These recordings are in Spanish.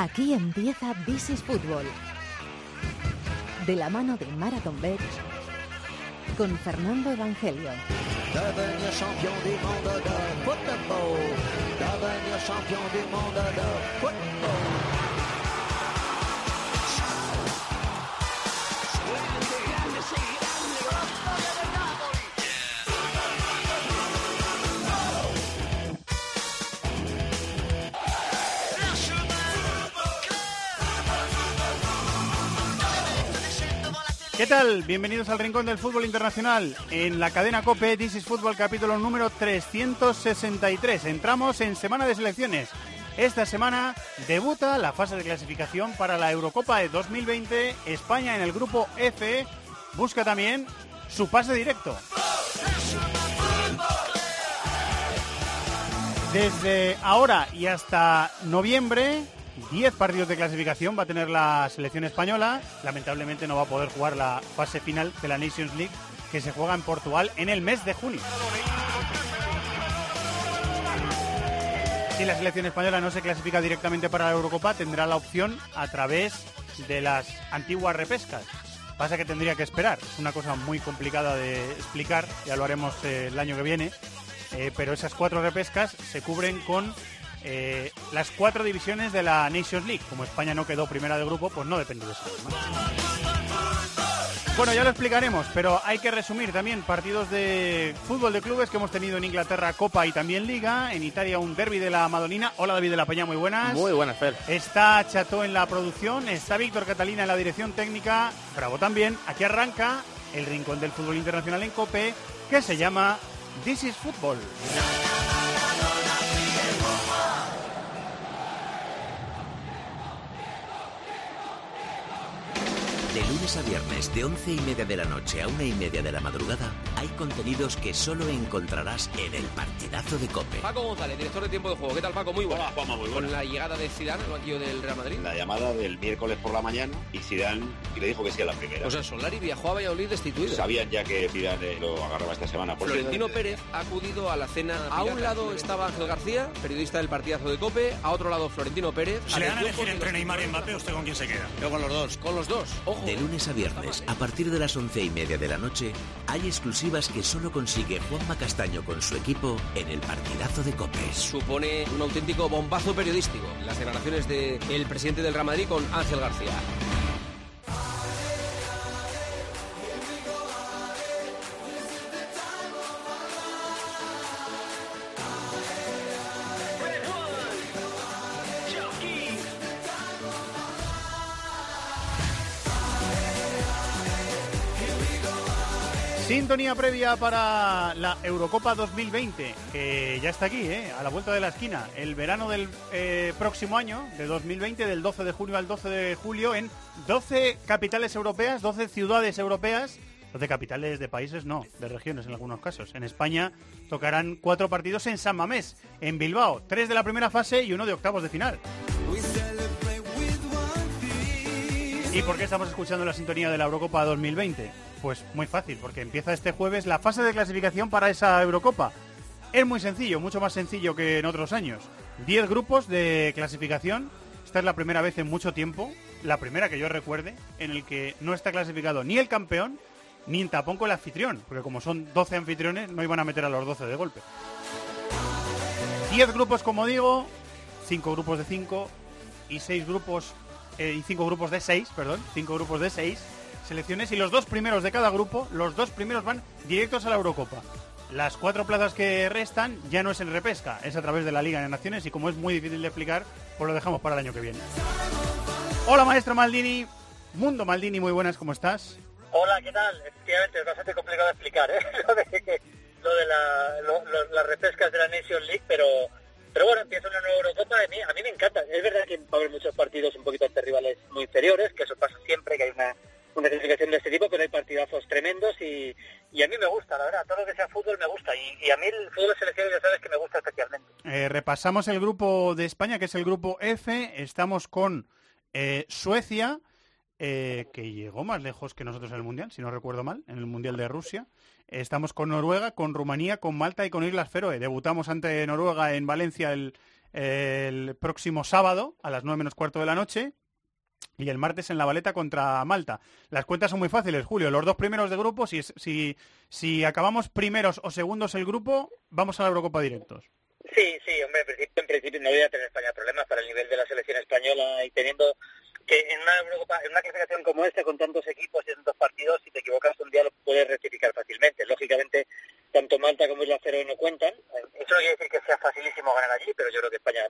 Aquí empieza This is Fútbol. De la mano de Marathon Bet con Fernando Evangelio. ¿Qué tal? Bienvenidos al Rincón del Fútbol Internacional en la cadena COPE This is Fútbol capítulo número 363. Entramos en semana de selecciones. Esta semana debuta la fase de clasificación para la Eurocopa de 2020. España en el grupo F busca también su pase directo. Desde ahora y hasta noviembre 10 partidos de clasificación va a tener la selección española. Lamentablemente no va a poder jugar la fase final de la Nations League que se juega en Portugal en el mes de junio. Si la selección española no se clasifica directamente para la Eurocopa, tendrá la opción a través de las antiguas repescas. Pasa que tendría que esperar. Es una cosa muy complicada de explicar, ya lo haremos eh, el año que viene. Eh, pero esas cuatro repescas se cubren con eh, las cuatro divisiones de la Nations League. Como España no quedó primera de grupo, pues no depende de eso. ¿no? Bueno, ya lo explicaremos, pero hay que resumir también partidos de fútbol de clubes que hemos tenido en Inglaterra, Copa y también Liga. En Italia, un derby de la Madonina. Hola, David de la Peña, muy buenas. Muy buenas, Fer. Está Chato en la producción, está Víctor Catalina en la dirección técnica. Bravo también. Aquí arranca el rincón del fútbol internacional en Cope, que se llama This is Football. De lunes a viernes, de once y media de la noche a una y media de la madrugada, hay contenidos que solo encontrarás en el partidazo de Cope. Paco González, director de tiempo de juego. ¿Qué tal, Paco? Muy bueno. Hola, Juanma, muy buena. Con la llegada de Zidane al banquillo del Real Madrid. La llamada del miércoles por la mañana y Zidane y le dijo que sí a la primera. O sea, Solari viajó a Valladolid destituido. Sabían ya que Zidane lo agarraba esta semana. Por Florentino Pérez ha acudido a la cena. A un lado estaba Ángel García, periodista del partidazo de Cope. A otro lado, Florentino Pérez. Si le dan a elegir entre Neymar y Mbappé, ¿usted con quién se queda? Yo con los dos. Con los dos. Ojo. De lunes a viernes, a partir de las once y media de la noche, hay exclusivas que solo consigue Juanma Castaño con su equipo en el partidazo de Cope. Supone un auténtico bombazo periodístico. Las declaraciones del presidente del Real Madrid con Ángel García. Sintonía previa para la Eurocopa 2020, que ya está aquí, ¿eh? a la vuelta de la esquina. El verano del eh, próximo año, de 2020, del 12 de junio al 12 de julio, en 12 capitales europeas, 12 ciudades europeas. 12 capitales de países, no, de regiones en algunos casos. En España tocarán cuatro partidos en San Mamés, en Bilbao, tres de la primera fase y uno de octavos de final. ¿Y por qué estamos escuchando la sintonía de la Eurocopa 2020? Pues muy fácil, porque empieza este jueves la fase de clasificación para esa Eurocopa. Es muy sencillo, mucho más sencillo que en otros años. 10 grupos de clasificación. Esta es la primera vez en mucho tiempo, la primera que yo recuerde, en el que no está clasificado ni el campeón ni tampoco el anfitrión, porque como son 12 anfitriones no iban a meter a los 12 de golpe. 10 grupos, como digo, 5 grupos de 5 y 6 grupos eh, y cinco grupos de seis, perdón, cinco grupos de seis selecciones y los dos primeros de cada grupo, los dos primeros van directos a la Eurocopa. Las cuatro plazas que restan ya no es en repesca, es a través de la Liga de Naciones y como es muy difícil de explicar, pues lo dejamos para el año que viene. Hola maestro Maldini, Mundo Maldini, muy buenas, ¿cómo estás? Hola, ¿qué tal? Efectivamente, es bastante complicado explicar, ¿eh? lo de, las repescas de la Nations League, pero, pero bueno, empieza una nueva Eurocopa, a mí, a mí me encanta. Es verdad que va a haber muchos partidos un poquito ante rivales muy inferiores, que eso pasa siempre, que hay una, una clasificación de este tipo, pero hay partidazos tremendos y, y a mí me gusta, la verdad, todo lo que sea fútbol me gusta. Y, y a mí el fútbol de selección ya sabes que me gusta especialmente. Eh, repasamos el grupo de España, que es el grupo F. Estamos con eh, Suecia, eh, que llegó más lejos que nosotros en el Mundial, si no recuerdo mal, en el Mundial de Rusia. Estamos con Noruega, con Rumanía, con Malta y con Islas Feroe. Debutamos ante Noruega en Valencia el, el próximo sábado a las 9 menos cuarto de la noche y el martes en la baleta contra Malta. Las cuentas son muy fáciles, Julio. Los dos primeros de grupo, si, si, si acabamos primeros o segundos el grupo, vamos a la Eurocopa directos. Sí, sí, hombre, en principio, en principio no voy a tener España problemas para el nivel de la selección española y teniendo que en una Eurocopa, en una clasificación como esta, con tantos equipos y tantos partidos, si te equivocas un día lo puedes rectificar fácilmente. Lógicamente, tanto Malta como Isla Cero no cuentan. Eso no quiere decir que sea facilísimo ganar allí, pero yo creo que España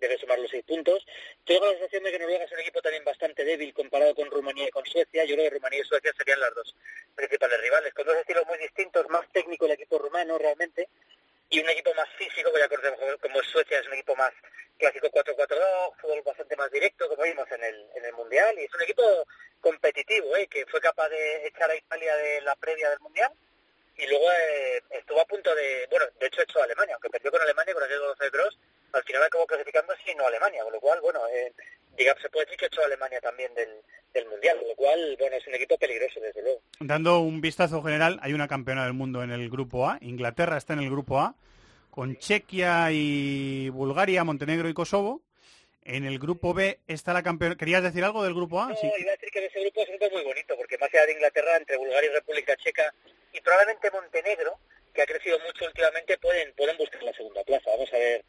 debe sumar los seis puntos. Tengo la sensación de que Noruega es un equipo también bastante débil comparado con Rumanía y con Suecia. Yo creo que Rumanía y Suecia serían las dos principales rivales, con dos estilos muy distintos, más técnico el equipo rumano realmente, y un equipo más físico, voy a acordar como es Suecia, es un equipo más clásico 4-4-2, fútbol bastante más directo, como vimos en el, en el Mundial, y es un equipo competitivo, ¿eh? que fue capaz de echar a Italia de la previa del Mundial, y luego eh, estuvo a punto de, bueno, de hecho echó a Alemania, aunque perdió con Alemania con aquel 12 de Cross, al final acabó clasificando no Alemania, con lo cual, bueno, eh, digamos, se puede decir que echó a Alemania también del, del Mundial, con lo cual, bueno, es un equipo peligroso, desde luego. Dando un vistazo general, hay una campeona del mundo en el grupo A, Inglaterra está en el grupo A, con Chequia y Bulgaria, Montenegro y Kosovo. En el grupo B está la campeona. ¿Querías decir algo del grupo A? No, iba a decir que ese grupo es un grupo muy bonito, porque más allá de Inglaterra, entre Bulgaria y República Checa, y probablemente Montenegro, que ha crecido mucho últimamente, pueden pueden buscar la segunda plaza. Vamos a ver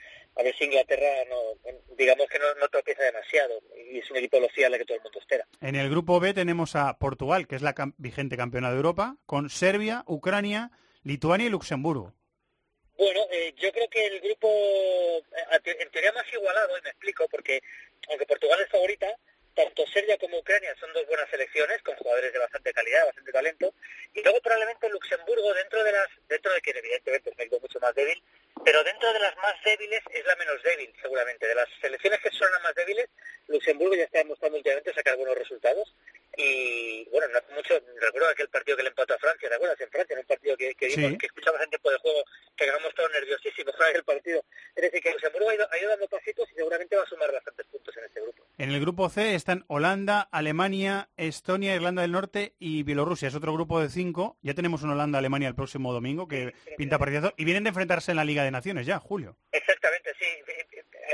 a ver si Inglaterra, no, digamos que no, no tropieza demasiado, y es un equipo lo fiable que todo el mundo espera. En el grupo B tenemos a Portugal, que es la vigente campeona de Europa, con Serbia, Ucrania, Lituania y Luxemburgo. Bueno, eh, yo creo que el grupo, eh, en teoría más igualado, y me explico, porque aunque Portugal es favorita, tanto Serbia como Ucrania son dos buenas selecciones, con jugadores de bastante calidad, bastante talento, y luego probablemente Luxemburgo, dentro de las, dentro de que evidentemente es un equipo mucho más débil, pero dentro de las más débiles es la menos débil, seguramente. De las selecciones que son las más débiles, Luxemburgo ya está demostrando últimamente sacar buenos resultados, y bueno, no hace mucho, recuerdo aquel partido que le empató a Francia, ¿te acuerdas? En Francia, en un partido que, que, vimos, que escuchamos en tiempo de juego, que ganamos todos nerviosísimos para el partido. Es decir, que Luxemburgo ha ido, ha ido dando pasitos y seguramente va a sumar bastantes puntos en este grupo. En el grupo C están Holanda, Alemania, Estonia, Irlanda del Norte y Bielorrusia. Es otro grupo de cinco. Ya tenemos un Holanda-Alemania el próximo domingo que pinta partidazo. Y vienen de enfrentarse en la Liga de Naciones ya, Julio. Exactamente, sí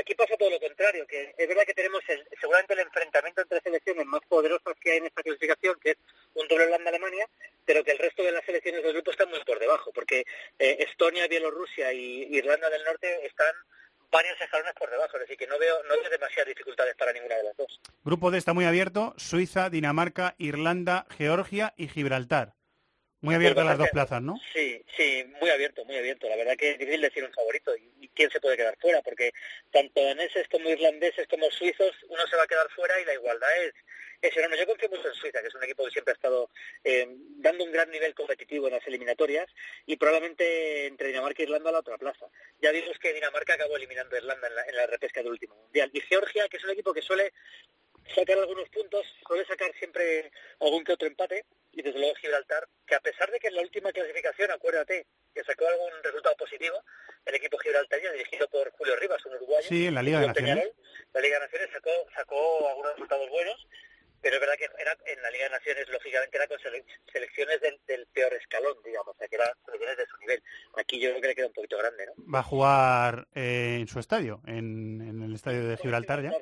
aquí pasa todo lo contrario, que es verdad que tenemos seguramente el enfrentamiento entre selecciones más poderosas que hay en esta clasificación, que es un doble Holanda-Alemania, pero que el resto de las selecciones del grupo están muy por debajo, porque eh, Estonia, Bielorrusia y Irlanda del Norte están varios escalones por debajo, decir, que no veo, no veo demasiadas dificultades para ninguna de las dos. Grupo D está muy abierto, Suiza, Dinamarca, Irlanda, Georgia y Gibraltar. Muy abierto las dos plazas, ¿no? Sí, sí, muy abierto, muy abierto. La verdad que es difícil decir un favorito y, quién se puede quedar fuera, porque tanto daneses como irlandeses como suizos, uno se va a quedar fuera y la igualdad es, es enorme. Yo confío mucho en Suiza, que es un equipo que siempre ha estado eh, dando un gran nivel competitivo en las eliminatorias y probablemente entre Dinamarca e Irlanda a la otra plaza. Ya vimos que Dinamarca acabó eliminando a Irlanda en la, en la repesca del último mundial. Y Georgia, que es un equipo que suele sacar algunos puntos, suele sacar siempre algún que otro empate, y desde luego Gibraltar, que a pesar de que en la última clasificación, acuérdate, que sacó algún resultado positivo, el equipo gibraltario, dirigido por Julio Rivas, un uruguayo, sí, en la Liga de Naciones, la Liga de Naciones sacó, sacó algunos resultados buenos, pero es verdad que era en la Liga de Naciones, lógicamente, era con selecciones del, peor escalón, digamos, o sea, que eran selecciones de su nivel. Aquí yo creo que le queda un poquito grande, ¿no? Va a jugar eh, en su estadio, en, en el estadio de Gibraltar ya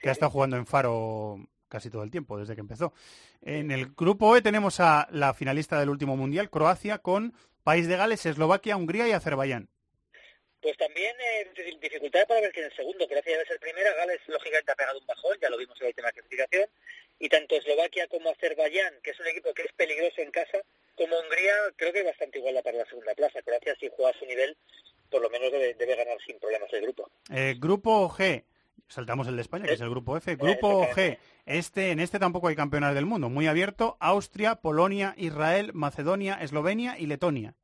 que ha estado jugando en Faro casi todo el tiempo, desde que empezó. En el grupo E tenemos a la finalista del último mundial, Croacia, con País de Gales, Eslovaquia, Hungría y Azerbaiyán. Pues también eh, dificultades para ver quién es el segundo. Croacia debe ser primera, Gales lógicamente ha pegado un bajón, ya lo vimos en la última clasificación. Y tanto Eslovaquia como Azerbaiyán, que es un equipo que es peligroso en casa, como Hungría, creo que es bastante igual para la segunda plaza. Croacia, si juega a su nivel, por lo menos debe, ganar sin problemas el grupo. Eh, grupo G, Saltamos el de España, que es el grupo F. Grupo G. Este, en este tampoco hay campeonatos del mundo. Muy abierto. Austria, Polonia, Israel, Macedonia, Eslovenia y Letonia.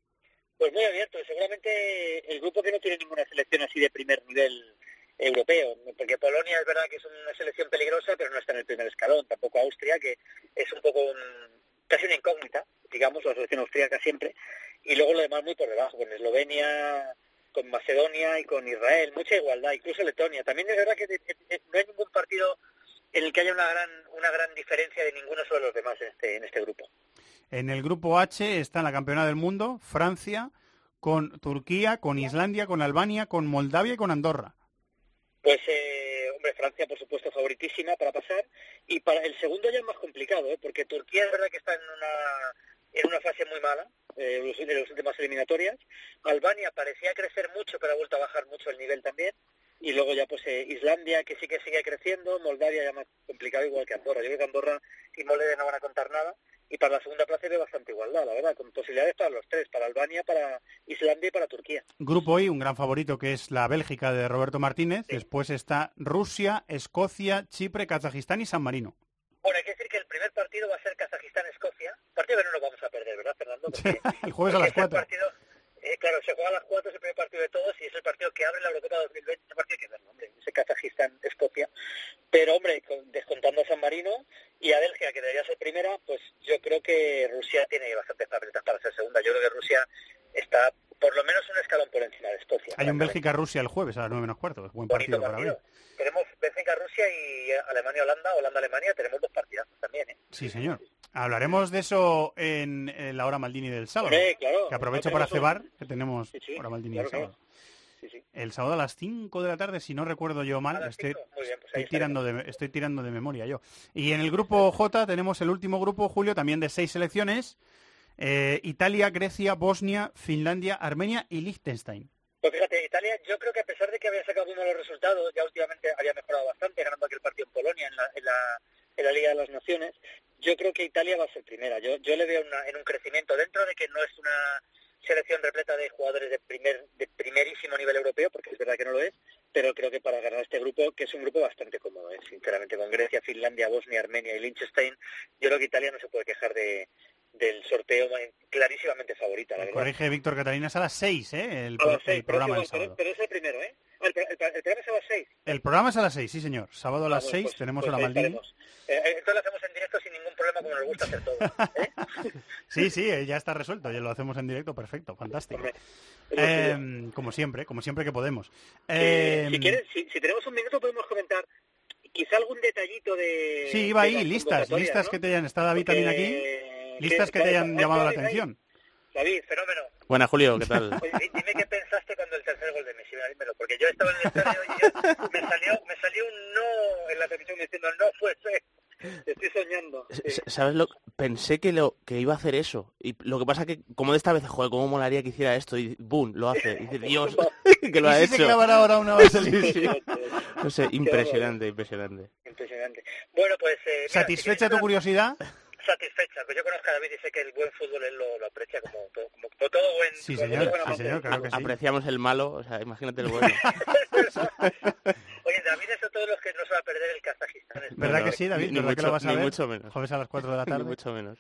Pues muy abierto. Seguramente el grupo que no tiene ninguna selección así de primer nivel europeo. Porque Polonia es verdad que es una selección peligrosa, pero no está en el primer escalón. Tampoco Austria, que es un poco casi una incógnita, digamos, la selección austríaca siempre. Y luego lo demás muy por debajo, con Eslovenia, con Macedonia y con Israel, mucha igualdad, incluso Letonia. También es verdad que no hay ningún partido en el que haya una gran, una gran diferencia de ninguno sobre los demás en este, en este grupo. En el grupo H está la campeona del mundo, Francia, con Turquía, con Islandia, con Albania, con Moldavia y con Andorra. Pues, eh, hombre, Francia, por supuesto, favoritísima para pasar. Y para el segundo ya es más complicado, ¿eh? porque Turquía es verdad que está en una, en una fase muy mala, eh, en las últimas eliminatorias. Albania parecía crecer mucho, pero ha vuelto a bajar mucho el nivel también. Y luego ya, pues, eh, Islandia, que sí que sigue creciendo. Moldavia ya más complicado, igual que Andorra. Yo creo que Andorra y Moldavia no van a contar nada y para la segunda plaza hay bastante igualdad, la verdad, con posibilidades para los tres, para Albania, para Islandia y para Turquía. Grupo hoy, un gran favorito que es la Bélgica de Roberto Martínez, después está Rusia, Escocia, Chipre, Kazajistán y San Marino. Bueno, hay que decir que el primer partido va a ser Kazajistán-Escocia, partido que no lo vamos a perder, ¿verdad, Fernando? el jueves a las 4. Eh, claro, se juega a las 4, es el primer partido de todos y es el partido que abre la Eurocopa 2020, ese partido que verlo, hombre, ese Kazajistán-Escocia. Pero, hombre, descontando a San Marino y a Bélgica, que debería ser primera, pues yo creo que Rusia tiene bastantes papeletas para ser segunda. Yo creo que Rusia está por lo menos un escalón por encima de Escocia. Hay un Bélgica-Rusia el jueves a las 9 menos cuarto. Buen partido, para ver. Tenemos Bélgica-Rusia y Alemania-Holanda, Holanda-Alemania, tenemos dos partidas también. ¿eh? Sí, señor. Hablaremos de eso en, la hora Maldini del sábado. que aprovecho para cebar, que tenemos hora Maldini del sábado. El sábado a las 5 de la tarde, si no recuerdo yo mal, estoy, pues estoy tirando de, estoy tirando de memoria yo. Y en el grupo J tenemos el último grupo, Julio, también de seis selecciones. Eh, Italia, Grecia, Bosnia, Finlandia, Armenia y Liechtenstein. Pues fíjate, Italia, yo creo que a pesar de que había sacado uno de los resultados, ya últimamente había mejorado bastante, ganando aquel partido en Polonia, en la, en la, en la Liga de las Naciones, yo creo que Italia va a ser primera. Yo, yo le veo en un crecimiento dentro de que no es una selección repleta de jugadores de primer de primerísimo nivel europeo, porque es verdad que no lo es, pero creo que para ganar este grupo, que es un grupo bastante cómodo, ¿eh? sinceramente, con Grecia, Finlandia, Bosnia, Armenia y Liechtenstein, yo creo que Italia no se puede quejar de, del sorteo clarísimamente favorita. La Corrige Víctor Catalina, es a las 6, ¿eh? El, programa pero, pero, es el primero, ¿eh? El, programa es a las 6. El programa es a las 6, sí, señor. Sábado a las 6 pues, tenemos pues la Maldini. Eh, entonces lo hacemos en directo sin ningún problema, como nos gusta hacer todo. ¿eh? sí, sí, eh, ya está resuelto. Ya lo hacemos en directo, perfecto, fantástico. Eh, como siempre, como siempre que podemos. si, quieres, si, tenemos un minuto podemos comentar quizá algún detallito de... Sí, iba ahí, listas, listas que te hayan... Está David también aquí. Listas que, te hayan llamado la atención. David, fenómeno. Buena, Julio, ¿qué tal? dime qué pensaste cuando el tercer gol de Messi, dímelo, porque yo estaba en el estadio y me, salió, me salió un no en la televisión diciendo no fue Estoy soñando. ¿Sabes lo? Pensé que lo que iba a hacer eso. Y lo que pasa que, como de esta vez, joder, cómo molaría que hiciera esto. Y boom, lo hace. Y dice, Dios, que lo ha hecho. Se ahora una vez No sé, impresionante, impresionante. Impresionante. Bueno, pues... Eh, ¿Satisfecha tu curiosidad? Satisfecha. Pues yo conozco a David y dice que el buen fútbol él lo, lo aprecia como, como, todo buen... Sí, señor, sí, señor claro que sí. Apreciamos el malo, o sea, imagínate el bueno. Oye, David es todos los que no se va a perder el Kazajistán. ¿Verdad que sí, David? Ni, ¿Verdad mucho, que lo vas a ni ver? mucho menos. Jueves a las 4 de la tarde. Ni mucho menos.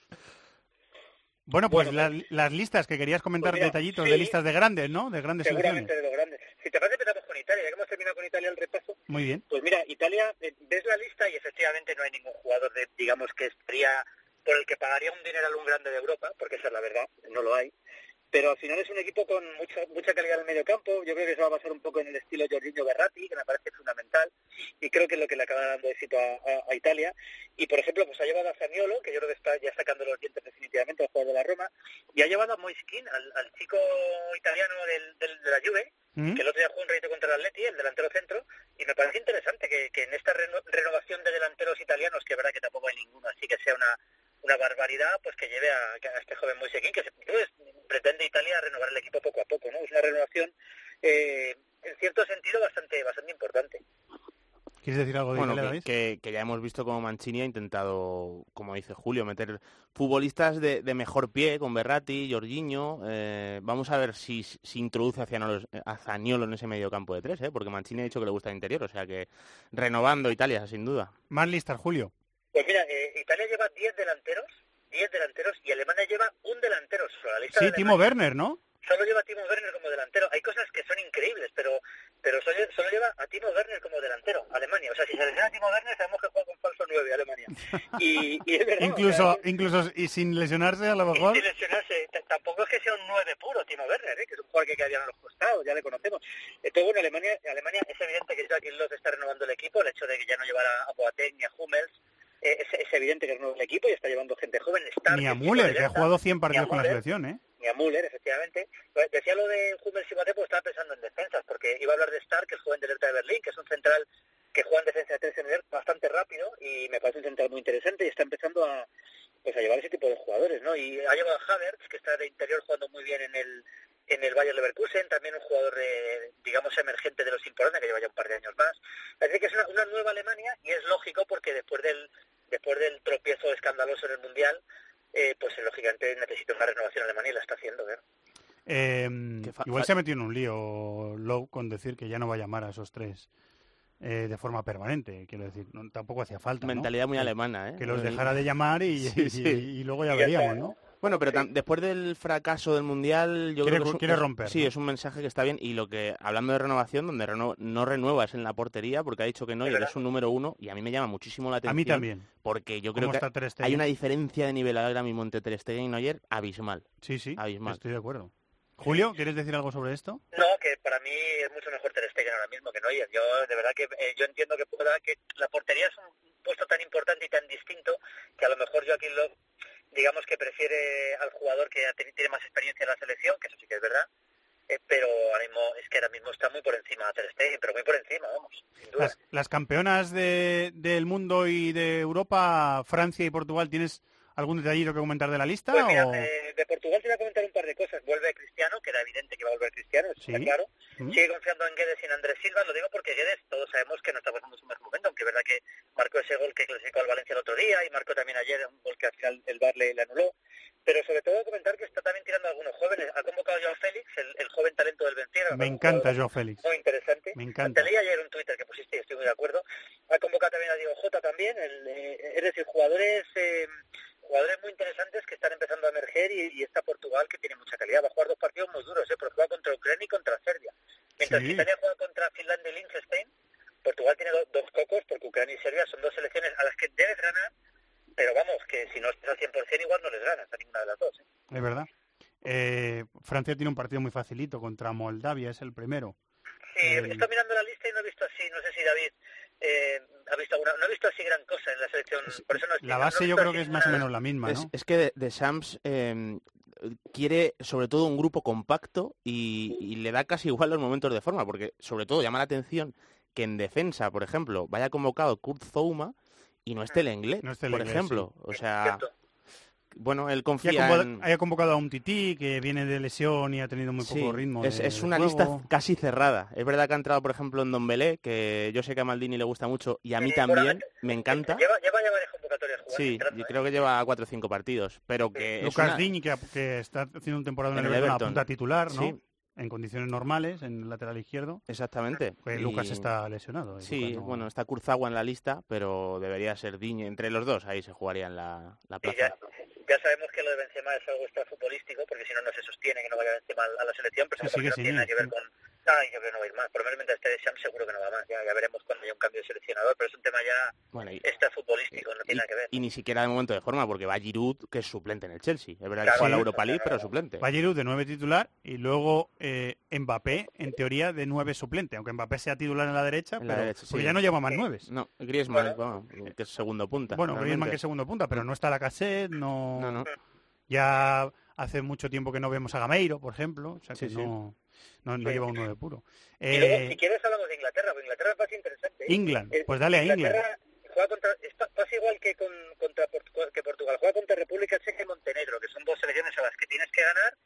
Bueno, pues, las, las listas que querías comentar, pues detallitos de listas de grandes, ¿no? De grandes Seguramente de los grandes. Si te parece, empezamos con Italia. Ya que hemos terminado con Italia el repaso. Muy bien. Pues mira, Italia, eh, ves la lista y efectivamente no hay ningún jugador, de, digamos, que estaría por el que pagaría un dinero a un grande de Europa, porque esa es la verdad, no lo hay. Pero al final es un equipo con mucha mucha calidad en el medio campo. Yo creo que se va a basar un poco en el estilo Jorginho Berratti, que me parece fundamental, y creo que es lo que le acaba dando éxito a, Italia. Y por ejemplo, pues ha llevado a Zaniolo, que yo creo que está ya sacando los dientes definitivamente al jugador de la Roma, y ha llevado a Moiskin, al, chico italiano del, de la Juve, ¿Mm? que el otro día jugó un reto contra el Atleti, el delantero centro, y me parece interesante que, que en esta renovación de delanteros italianos, que es verdad que tampoco hay ninguno, así que sea una una barbaridad pues que lleve a, este joven Moisequín que se, pues, pretende Italia renovar el equipo poco a poco no es una renovación eh, en cierto sentido bastante bastante importante ¿Quieres decir algo de bueno, que, que, ya hemos visto como Mancini ha intentado, como dice Julio, meter futbolistas de, de mejor pie, con Berratti, Jorginho. Eh, vamos a ver si, si introduce a Zaniolo, en ese medio campo de tres, ¿eh? porque Mancini ha dicho que le gusta el interior, o sea que renovando Italia, sin duda. Más listas, Julio. Pues mira, eh, Italia lleva 10 delanteros, 10 delanteros y Alemania lleva un delantero solo. La sí, Timo Werner, ¿no? Solo lleva a Timo Werner como delantero. Hay cosas que son increíbles, pero pero solo, solo lleva a Timo Werner como delantero, Alemania. O sea, si se lesiona a Timo Werner, sabemos que juega con falso 9 Alemania. Y, y es verdad, incluso, incluso y sin lesionarse a lo mejor. Sin lesionarse. Tampoco es que sea un 9 puro Timo Werner, ¿eh? que es un jugador que quedaría a los costados, ya le conocemos. Entonces, bueno, Alemania, Alemania es evidente que Joaquín Loz está renovando el equipo, el hecho de que ya no llevara a Boateng ni a Hummels, es, evidente que es nuevo el equipo y está llevando gente joven. ni a Müller, que ha jugado 100 partidos con la selección, ¿eh? ni a Müller, efectivamente. Pues decía lo de Hummels y Mbappé, pues estaba pensando en defensas, porque iba a hablar de Stark, el joven del Hertha de Berlín, que es un central que juega en defensa de tres en el bastante rápido y me parece un central muy interesante y está empezando a pues a llevar ese tipo de jugadores, ¿no? Y ha llevado a Havertz, que está de interior jugando muy bien en el en el Bayern Leverkusen, también un jugador, eh, digamos, emergente de los importantes, que lleva ya un par de años más. Así que es una, una nueva Alemania y es lógico porque después del después del tropiezo escandaloso en el Mundial, eh, pues lógicamente necesita una renovación Alemania y la está haciendo. ¿eh? Eh, igual se ha metido en un lío Lowe con decir que ya no va a llamar a esos tres eh, de forma permanente. Quiero decir, no, tampoco hacía falta. ¿no? Mentalidad muy Que- alemana, ¿eh? Que los dejara de llamar y, Sí, y- sí. y luego ya Y ya veríamos, está, ¿no? Bueno, pero después del fracaso del Mundial, yo Quiere creo que es un- quiere es- romper, Sí, ¿no? es un mensaje que está bien. Y lo que, hablando de renovación, donde reno- no renueva es en la portería, porque ha dicho que no Es y que verdad. es un número uno. Y a mí me llama muchísimo la A atención. mí también. Porque yo creo ¿Cómo que hay una diferencia de nivel ahora mismo entre Ter Stegen y Neuer abismal. Sí, sí, abismal. estoy de acuerdo. Julio, ¿quieres decir algo sobre esto? No, que para mí es mucho mejor Ter Stegen ahora mismo que Neuer. Yo de verdad que eh, yo entiendo que pueda que la portería es un puesto tan importante y tan distinto que a lo mejor Joaquín Love digamos que prefiere al jugador que tiene más experiencia en la selección, que eso sí que es verdad. eh, pero ahora mismo es que ahora mismo está muy por encima Ter Stegen, pero muy por encima, vamos, sin duda. Las, campeonas de- del mundo y de Europa, Francia y Portugal, ¿tienes algún detallito que comentar de la lista? Pues mira, o- eh, de Portugal te voy a comentar un par de cosas. Vuelve Cristiano, que era evidente que iba a volver Cristiano, eso Sí. está claro. ¿Mm? Sigue confiando en Guedes y en Andrés Silva. Lo digo porque Guedes todos sabemos que no está pasando su mejor momento, aunque es verdad que marcó ese gol que clasificó al Valencia el otro día y marcó también ayer un gol que al final el VAR le, le anuló. Pero sobre todo comentar que está también tirando a algunos jóvenes. Ha convocado a Joao Félix, el, el joven talento del Benfica. Me encanta Joao Félix. Muy interesante. Me encanta. Te leí ayer un Twitter que pusiste y estoy muy de acuerdo. Ha convocado también a Diego Jota también. el, eh, es decir, jugadores eh, jugadores muy interesantes que están empezando a emerger y, y está Portugal que tiene mucha calidad. Va a jugar dos partidos muy duros, ¿eh? porque juega contra Ucrania y contra Serbia. Mientras Sí. que Italia juega contra Finlandia y Liechtenstein, Portugal tiene do- dos cocos porque Ucrania y Serbia son dos selecciones a las que debes ganar, pero vamos, que si no estás al 100% igual no les ganas a ninguna de las dos. ¿eh? Es verdad. Eh, Francia tiene un partido muy facilito contra Moldavia, es el primero. Sí, El- he estado mirando la lista y no he visto así, no sé si David eh, ha visto alguna, no he visto así gran cosa en la selección, por eso no estoy- La no base yo creo que es más o menos la misma, Es, ¿no? es que de, de Shams eh, quiere sobre todo un grupo compacto y, y le da casi igual los momentos de forma, porque sobre todo llama la atención que en defensa, por ejemplo, vaya convocado Kurt Zouma y no esté el inglés, No esté por ejemplo. O sea, Cierto. Bueno, él confía en... haya convocado a un tití que viene de lesión y ha tenido muy Sí, poco ritmo. es, de es una juego. lista casi cerrada. Es verdad que ha entrado, por ejemplo, en Don Belé, que yo sé que a Maldini le gusta mucho y a mí Sí, también, me encanta. Lleva, lleva ya varias convocatorias jugando. Sí, entrando, yo ¿eh? creo que lleva cuatro o cinco partidos, pero que es Lucas una- Digne, que, que está haciendo un temporada en En el Everton, Everton. apunta titular, ¿no? Sí. En condiciones normales, en el lateral izquierdo. Exactamente. Pues Y- Lucas está lesionado. y Sí, no- bueno, está Kurzawa en la lista, pero debería ser Diñe. Entre los dos ahí se jugarían la, la Y plaza. ya, ya sabemos que lo de Benzema es algo extrafutbolístico, porque si no, no se sostiene que no vaya Benzema a la selección, pero Sí, sigue no tiene nada que ver con... Ay, yo creo que no va a ir más. Por lo menos mientras esté seguro que no va más. Ya, ya veremos cuando haya un cambio de seleccionador, pero es un tema ya Bueno, y, extrafutbolístico, no y- tiene nada que ver. y ni siquiera de momento de forma, porque va Giroud, que es suplente en el Chelsea. Es verdad Claro, que la sí, Europa League, claro. pero suplente. Va Giroud de nueve titular y luego eh, Mbappé, en teoría, de nueve suplente. Aunque Mbappé sea titular en la derecha, En la pero derecha, porque sí. ya no lleva más nueves. No, Griezmann, Bueno. bueno, que es segundo punta. Bueno, realmente. Griezmann que es segundo punta, pero no está la cassette, no... No, no. Ya hace mucho tiempo que no vemos a Gameiro, por ejemplo, o sea que Sí, sí. no, no, no Sí. lleva un 9 puro. Eh, si quieres, hablamos de Inglaterra, porque Inglaterra me parece interesante. ¿eh? England, pues dale a England. Inglaterra juega contra, es pa- pasa igual que con, contra que Portugal, juega contra República Checa y Montenegro, que son dos selecciones a las que tienes que ganar,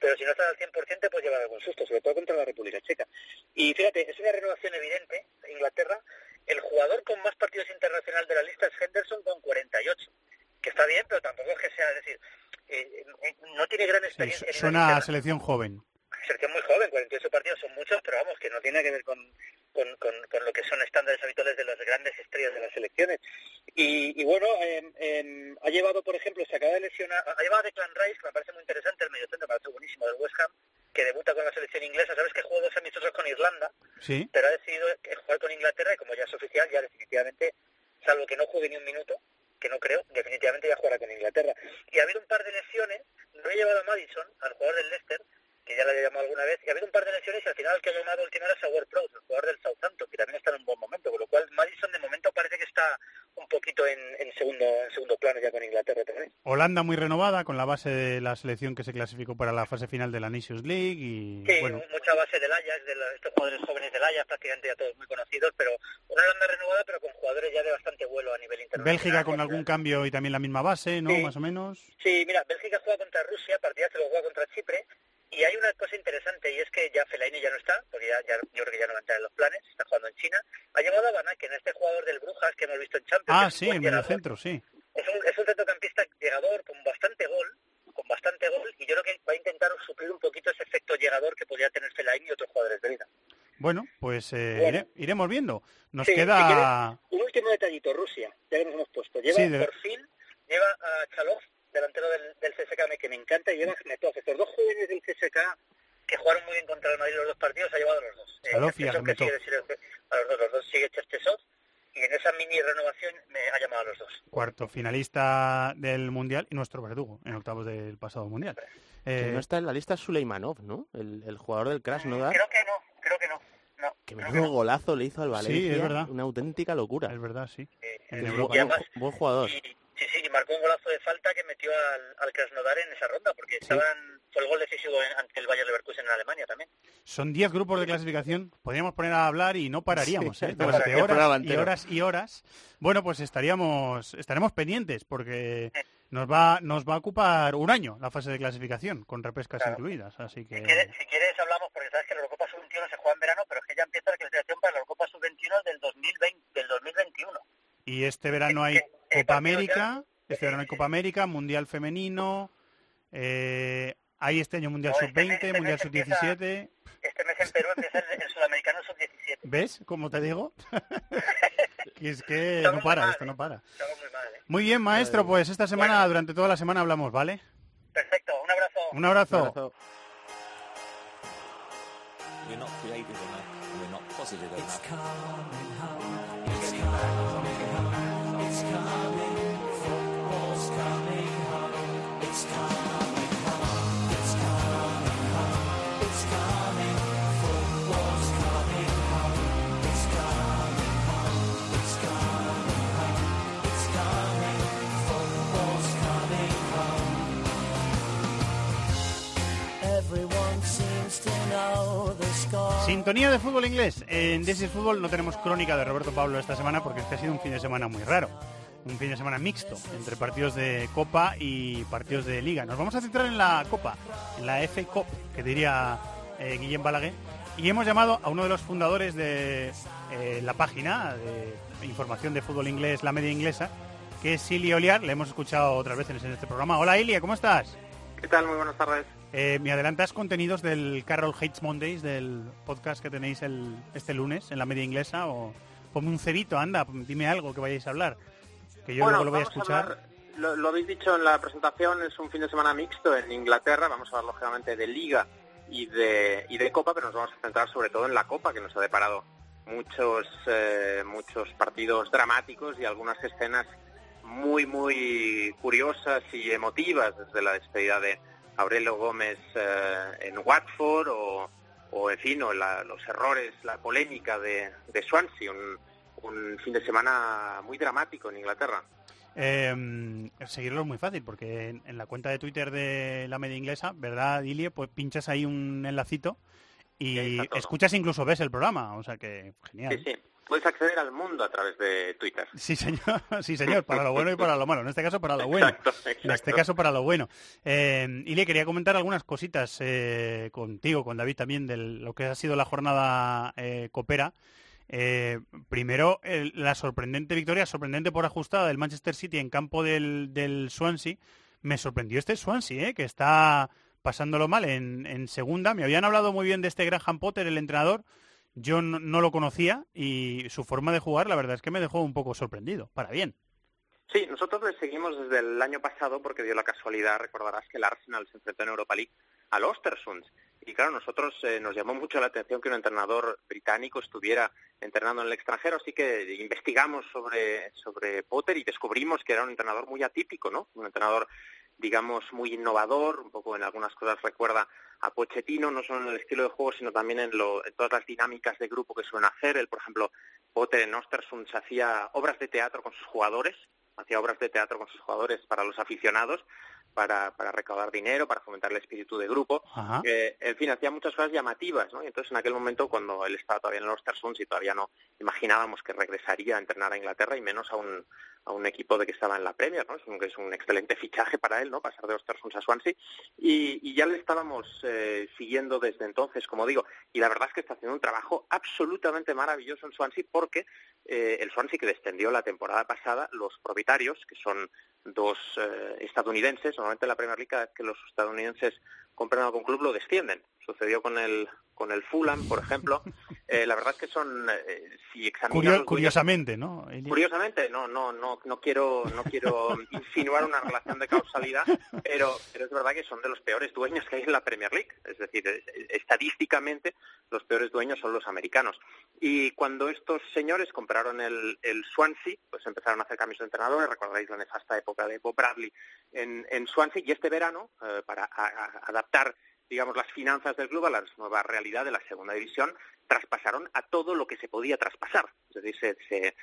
pero si no estás al 100% te puedes llevar algún susto, sobre todo contra la República Checa. Y fíjate, es una renovación evidente, Inglaterra, el jugador con más partidos internacionales de la lista es Henderson con 48, que está bien, pero tampoco es que sea, es decir, eh, eh, no tiene gran Sí, experiencia. en la suena a selección joven. selección muy joven, 48 partidos son muchos, pero vamos, que no tiene que ver con, con, con, con lo que son estándares habituales de las grandes estrellas de las selecciones. Y, y bueno, em, ha llevado, por ejemplo, se acaba de lesionar, ha llevado a Declan Rice, que me parece muy interesante, el mediocentro, me parece buenísimo, del West Ham, que debuta con la selección inglesa. Sabes que jugó dos amistosos con Irlanda, Sí, pero ha decidido jugar con Inglaterra y como ya es oficial, ya definitivamente, salvo que no juegue ni un minuto, que no creo, definitivamente ya jugará con Inglaterra. Y ha habido un par de lesiones, no he llevado a Madison, al jugador del Leicester, que ya le había llamado alguna vez, y ha habido un par de lesiones y al final el que ha llamado última hora es a Ward Prowse, el jugador del Southampton, que también está en un buen momento, con lo cual Madison de momento parece que está un poquito en, en segundo en segundo plano ya con Inglaterra también. Holanda muy renovada con la base de la selección que se clasificó para la fase final de la Nations League y Sí, bueno, mucha base del Ajax, de la- estos jugadores jóvenes del Ajax, prácticamente ya todos muy conocidos, pero una Holanda renovada, pero con jugadores ya de bastante vuelo a nivel internacional. Bélgica con algún cambio y también la misma base, ¿no? Sí. Más o menos. Sí, mira, Bélgica juega contra Rusia, partidazo lo juega contra Chipre, y hay una cosa interesante, y es que ya Fellaini ya no está, porque ya, ya- yo creo que ya no va a entrar en los planes, está jugando en China. Ha llegado a Van Aken, este jugador del Brujas que hemos visto en Champions. Ah, sí, en llegador. centro, sí. Es un, es un centrocampista llegador con bastante gol, con bastante gol, y yo creo que va a intentar suplir un poquito ese efecto llegador que podría tener Fellaini y otros jugadores de liga. Bueno, pues eh, Bueno. ire- iremos viendo. Nos Sí, queda... si quieres, un último detallito, Rusia, ya que nos hemos puesto. Lleva Sí, de- por fin, lleva a Chalov, delantero del, del CSK, me- que me encanta, y lleva a Akhmetov. Estos dos jóvenes del CSK que jugaron muy bien contra el Madrid los dos partidos, ha llevado a los dos. Eh, que sigue a los dos, los dos sigue Cherchesov, y en esa mini renovación me ha llamado a los dos. cuarto finalista del Mundial y nuestro verdugo en octavos del pasado Mundial. Que Eh, no está en la lista Suleimanov, ¿no? El, el jugador del Krasnodar. Creo que no, creo que no. no Que menudo golazo le hizo al Sí, Valencia. es verdad. Una auténtica locura. es verdad, sí. Eh, En Es Europa. buen, además, buen jugador. Y, sí, sí, y marcó un golazo de falta que metió al, al Krasnodar en esa ronda, porque estaban, fue el gol decisivo ante el Bayern Leverkusen en Alemania también. Son 10 grupos de clasificación. Podríamos poner a hablar y no pararíamos, Sí, ¿eh? no Durante horas y horas y horas. Bueno, pues estaríamos, estaremos pendientes porque nos va, nos va a ocupar un año la fase de clasificación, con repescas Claro. incluidas. Así que Si, quieres, si quieres hablamos, porque sabes que la Eurocopa Sub-21 se juega en verano, pero es que ya empieza la clasificación para la Eurocopa Sub-21 del 2020, del 2021. y este verano hay Copa América, ya. este verano hay Copa América, Mundial femenino, eh, hay este año Mundial No, este mes- Sub-20, este Mundial mes empieza- Sub-17. Este mes en Perú empieza el, el Sudamericano Sub-17. ¿Ves cómo te digo? que es que Estamos no muy para, mal, esto no para. Estamos muy mal, ¿eh? Muy bien, maestro, pues esta semana, Bueno. durante toda la semana hablamos, ¿vale? Perfecto, un abrazo. Un abrazo. Un abrazo. We're not creative enough. We're not positive enough. come. Sintonía de fútbol inglés. En This is Fútbol no tenemos crónica de Roberto Pablo esta semana porque este ha sido un fin de semana muy raro. Un fin de semana mixto entre partidos de Copa y partidos de Liga. Nos vamos a centrar en la Copa, en la FA Cup, que diría eh, Guillem Balaguer. Y hemos llamado a uno de los fundadores de eh, la página de información de fútbol inglés, la media inglesa, que es Ilia Oliar. Le hemos escuchado otras veces en este programa. Hola Ilia, ¿cómo estás? ¿Qué tal? Muy buenas tardes. Eh, me adelantas contenidos del Carol Hates Mondays, del podcast que tenéis el, este lunes en la media inglesa, o ponme un cerito, anda, dime algo que vayáis a hablar, que yo luego lo voy a escuchar. hablar- lo, lo habéis dicho en la presentación, es un fin de semana mixto en Inglaterra. Vamos a hablar lógicamente de Liga y de, y de Copa, pero nos vamos a centrar sobre todo en la Copa, que nos ha deparado muchos, eh, muchos partidos dramáticos y algunas escenas muy, muy curiosas y emotivas, desde la despedida de Aurelio Gómez eh, en Watford o, o en fin, o la- los errores, la polémica de, de Swansea, un, un fin de semana muy dramático en Inglaterra. Eh, seguirlo es muy fácil, porque en, en la cuenta de Twitter de la media inglesa, ¿verdad, Ilie? Pues pinchas ahí un enlacito Y y escuchas incluso ves el programa, o sea que genial. Sí, sí. Puedes acceder al mundo a través de Twitter. Sí, señor, sí, señor, para lo bueno y para lo malo. En este caso, para lo bueno. Exacto, En este caso, para lo bueno. Eh, y le quería comentar algunas cositas eh, contigo, con David también, de lo que ha sido la jornada eh, Copera. Eh, primero, la sorprendente victoria, sorprendente por ajustada del Manchester City en campo del, del Swansea. Me sorprendió este Swansea, eh, que está pasándolo mal en, en segunda. Me habían hablado muy bien de este Graham Potter, el entrenador. Yo no, lo conocía y su forma de jugar, la verdad es que me dejó un poco sorprendido, para bien. Sí, nosotros le seguimos desde el año pasado porque dio la casualidad, recordarás que el Arsenal se enfrentó en Europa League al Ostersund. Y claro, nosotros eh, nos llamó mucho la atención que un entrenador británico estuviera entrenando en el extranjero, así que investigamos sobre, sobre Potter y descubrimos que era un entrenador muy atípico, ¿no? Un entrenador, digamos, muy innovador, un poco en algunas cosas recuerda a Pochettino, no solo en el estilo de juego, sino también en, lo, en todas las dinámicas de grupo que suelen hacer. Él, por ejemplo, Potter en Ostersund se hacía obras de teatro con sus jugadores, hacía obras de teatro con sus jugadores para los aficionados, para, para recaudar dinero, para fomentar el espíritu de grupo. Eh, en fin, hacía muchas cosas llamativas, ¿no? Y entonces en aquel momento, cuando él estaba todavía en los Ostersund y todavía no imaginábamos que regresaría a entrenar a Inglaterra y menos a un, a un equipo de que estaba en la Premier, ¿no? Es un, es un excelente fichaje para él, ¿no? Pasar de Ostersund a Swansea. Y, ya le estábamos eh, siguiendo desde entonces, como digo. Y la verdad es que está haciendo un trabajo absolutamente maravilloso en Swansea porque eh, el Swansea que descendió la temporada pasada, los propietarios, que son dos eh, estadounidenses, normalmente en la Premier League cada vez que los estadounidenses compran algún club lo descienden. Sucedió con el con el Fulham, por ejemplo. Eh, la verdad es que son, eh, si Curio- dueños- curiosamente, ¿no? Curiosamente, no, no, no, no quiero, no quiero insinuar una relación de causalidad, pero, pero es verdad que son de los peores dueños que hay en la Premier League. Es decir, eh, estadísticamente los peores dueños son los americanos. Y cuando estos señores compraron el, el Swansea, pues empezaron a hacer cambios de entrenadores. Recordaréis la nefasta época de Bob Bradley en, en Swansea. Y este verano, eh, para a- a- adaptar digamos, las finanzas del club a la nueva realidad de la segunda división, traspasaron a todo lo que se podía traspasar. Es decir, se, se,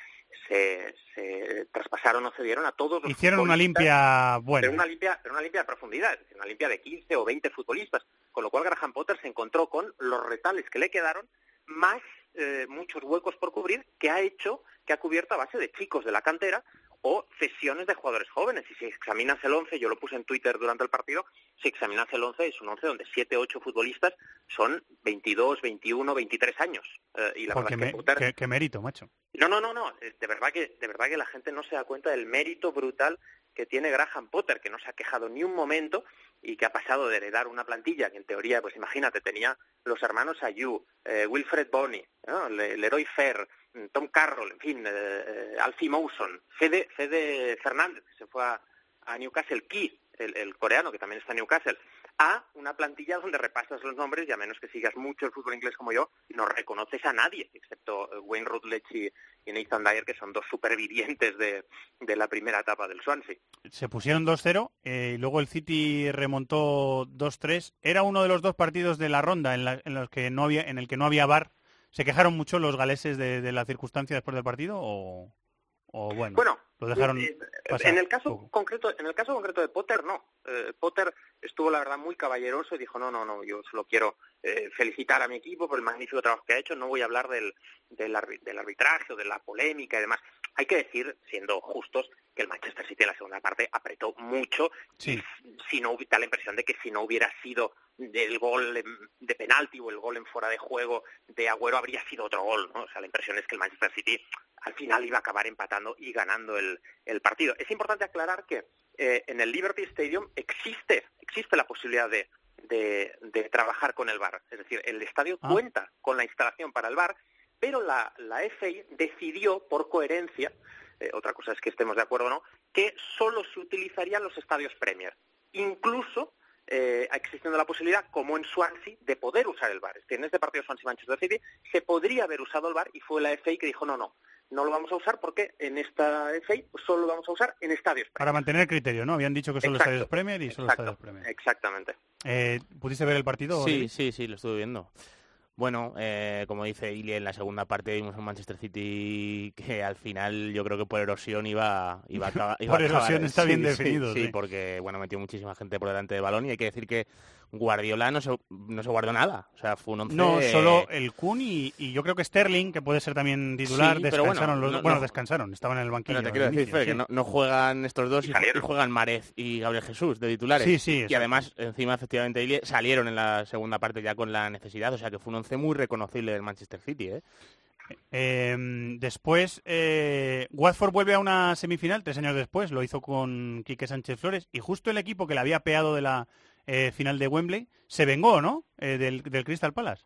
se, se traspasaron o cedieron a todos los Hicieron una limpia buena. Pero una limpia, pero una limpia de profundidad, una limpia de 15 o 20 futbolistas. Con lo cual Graham Potter se encontró con los retales que le quedaron, más eh, muchos huecos por cubrir, que ha hecho, que ha cubierto a base de chicos de la cantera o cesiones de jugadores jóvenes. Y si examinas el 11, yo lo puse en Twitter durante el partido, si examinas el 11 es un 11 donde 7 8 futbolistas son 22, 21, 23 años. Eh, y la Porque verdad es que qué- mérito, macho. No, no, no, no. eh, De verdad que, de verdad que la gente no se da cuenta del mérito brutal que tiene Graham Potter, que no se ha quejado ni un momento y que ha pasado de heredar una plantilla que en teoría, pues imagínate, tenía los hermanos Ayu, eh, Wilfred Bonney, ¿no? Le- Leroy Fair, Tom Carroll, en fin, eh, Alfie Mawson, Fede, Fede Fernández, que se fue a, Newcastle, Key, el, el coreano que también está en Newcastle, a una plantilla donde repasas los nombres y a menos que sigas mucho el fútbol inglés como yo, no reconoces a nadie, excepto eh, Wayne Rutledge y, Nathan Dyer, que son dos supervivientes de, de la primera etapa del Swansea. Se pusieron 2-0 eh, y luego el City remontó 2-3. Era uno de los dos partidos de la ronda en, la- en los que no había, en el que no había VAR. ¿Se quejaron mucho los galeses de, de la circunstancia después del partido o, o bueno, Bueno, lo dejaron eh, pasar? en el caso concreto, en el caso concreto de Potter no. Eh, Potter estuvo la verdad muy caballeroso y dijo no, no, no, yo solo quiero eh, felicitar a mi equipo por el magnífico trabajo que ha hecho. No voy a hablar del, del, del arbitraje o de la polémica y demás. Hay que decir, siendo justos, que el Manchester City en la segunda parte apretó mucho. Sí. Si no da la impresión de que si no hubiera sido el gol de penalti o el gol en fuera de juego de Agüero habría sido otro gol, ¿no? O sea, la impresión es que el Manchester City al final iba a acabar empatando y ganando el, el partido. Es importante aclarar que eh, en el Liberty Stadium existe, existe la posibilidad de, de, de trabajar con el VAR. Es decir, el estadio Ah. cuenta con la instalación para el VAR, pero la, la FA decidió, por coherencia, eh, otra cosa es que estemos de acuerdo o no, que solo se utilizarían los estadios Premier. Incluso eh, existiendo la posibilidad, como en Swansea, de poder usar el VAR. Es decir, en este partido Swansea-Manchester City se podría haber usado el VAR y fue la FA que dijo no, no, no lo vamos a usar porque en esta FA solo lo vamos a usar en estadios Para mantener el criterio, ¿no? Habían dicho que solo Exacto, estadios Premier y solo exacto. estadios Premier. Exactamente. Eh, ¿Pudiste ver el partido? Sí, David? sí, sí, lo estuve viendo. Bueno, eh, como dice Ili, en la segunda parte vimos un Manchester City que al final yo creo que por erosión iba, iba a acabar. iba Por a acabar- erosión está bien sí, definido, Sí, sí. porque bueno metió muchísima gente por delante del balón y hay que decir que Guardiola no se, no se guardó nada. O sea, fue un once... No, solo el Kun y, y yo creo que Sterling, que puede ser también titular, Sí, pero bueno, descansaron. los, no- bueno, no- descansaron, estaban en el banquillo. Pero te quiero decir, inicio, Fer, sí. que no, no juegan estos dos y, y juegan Marez y Gabriel Jesús de titulares. Sí, sí, Y además, encima, efectivamente, salieron en la segunda parte ya con la necesidad. O sea, que fue un once muy reconocible del Manchester City, ¿eh? Eh, después, eh, Watford vuelve a una semifinal tres años después, lo hizo con Quique Sánchez Flores, y justo el equipo que le había peado de la eh, final de Wembley se vengó, ¿no? Eh, del, del Crystal Palace.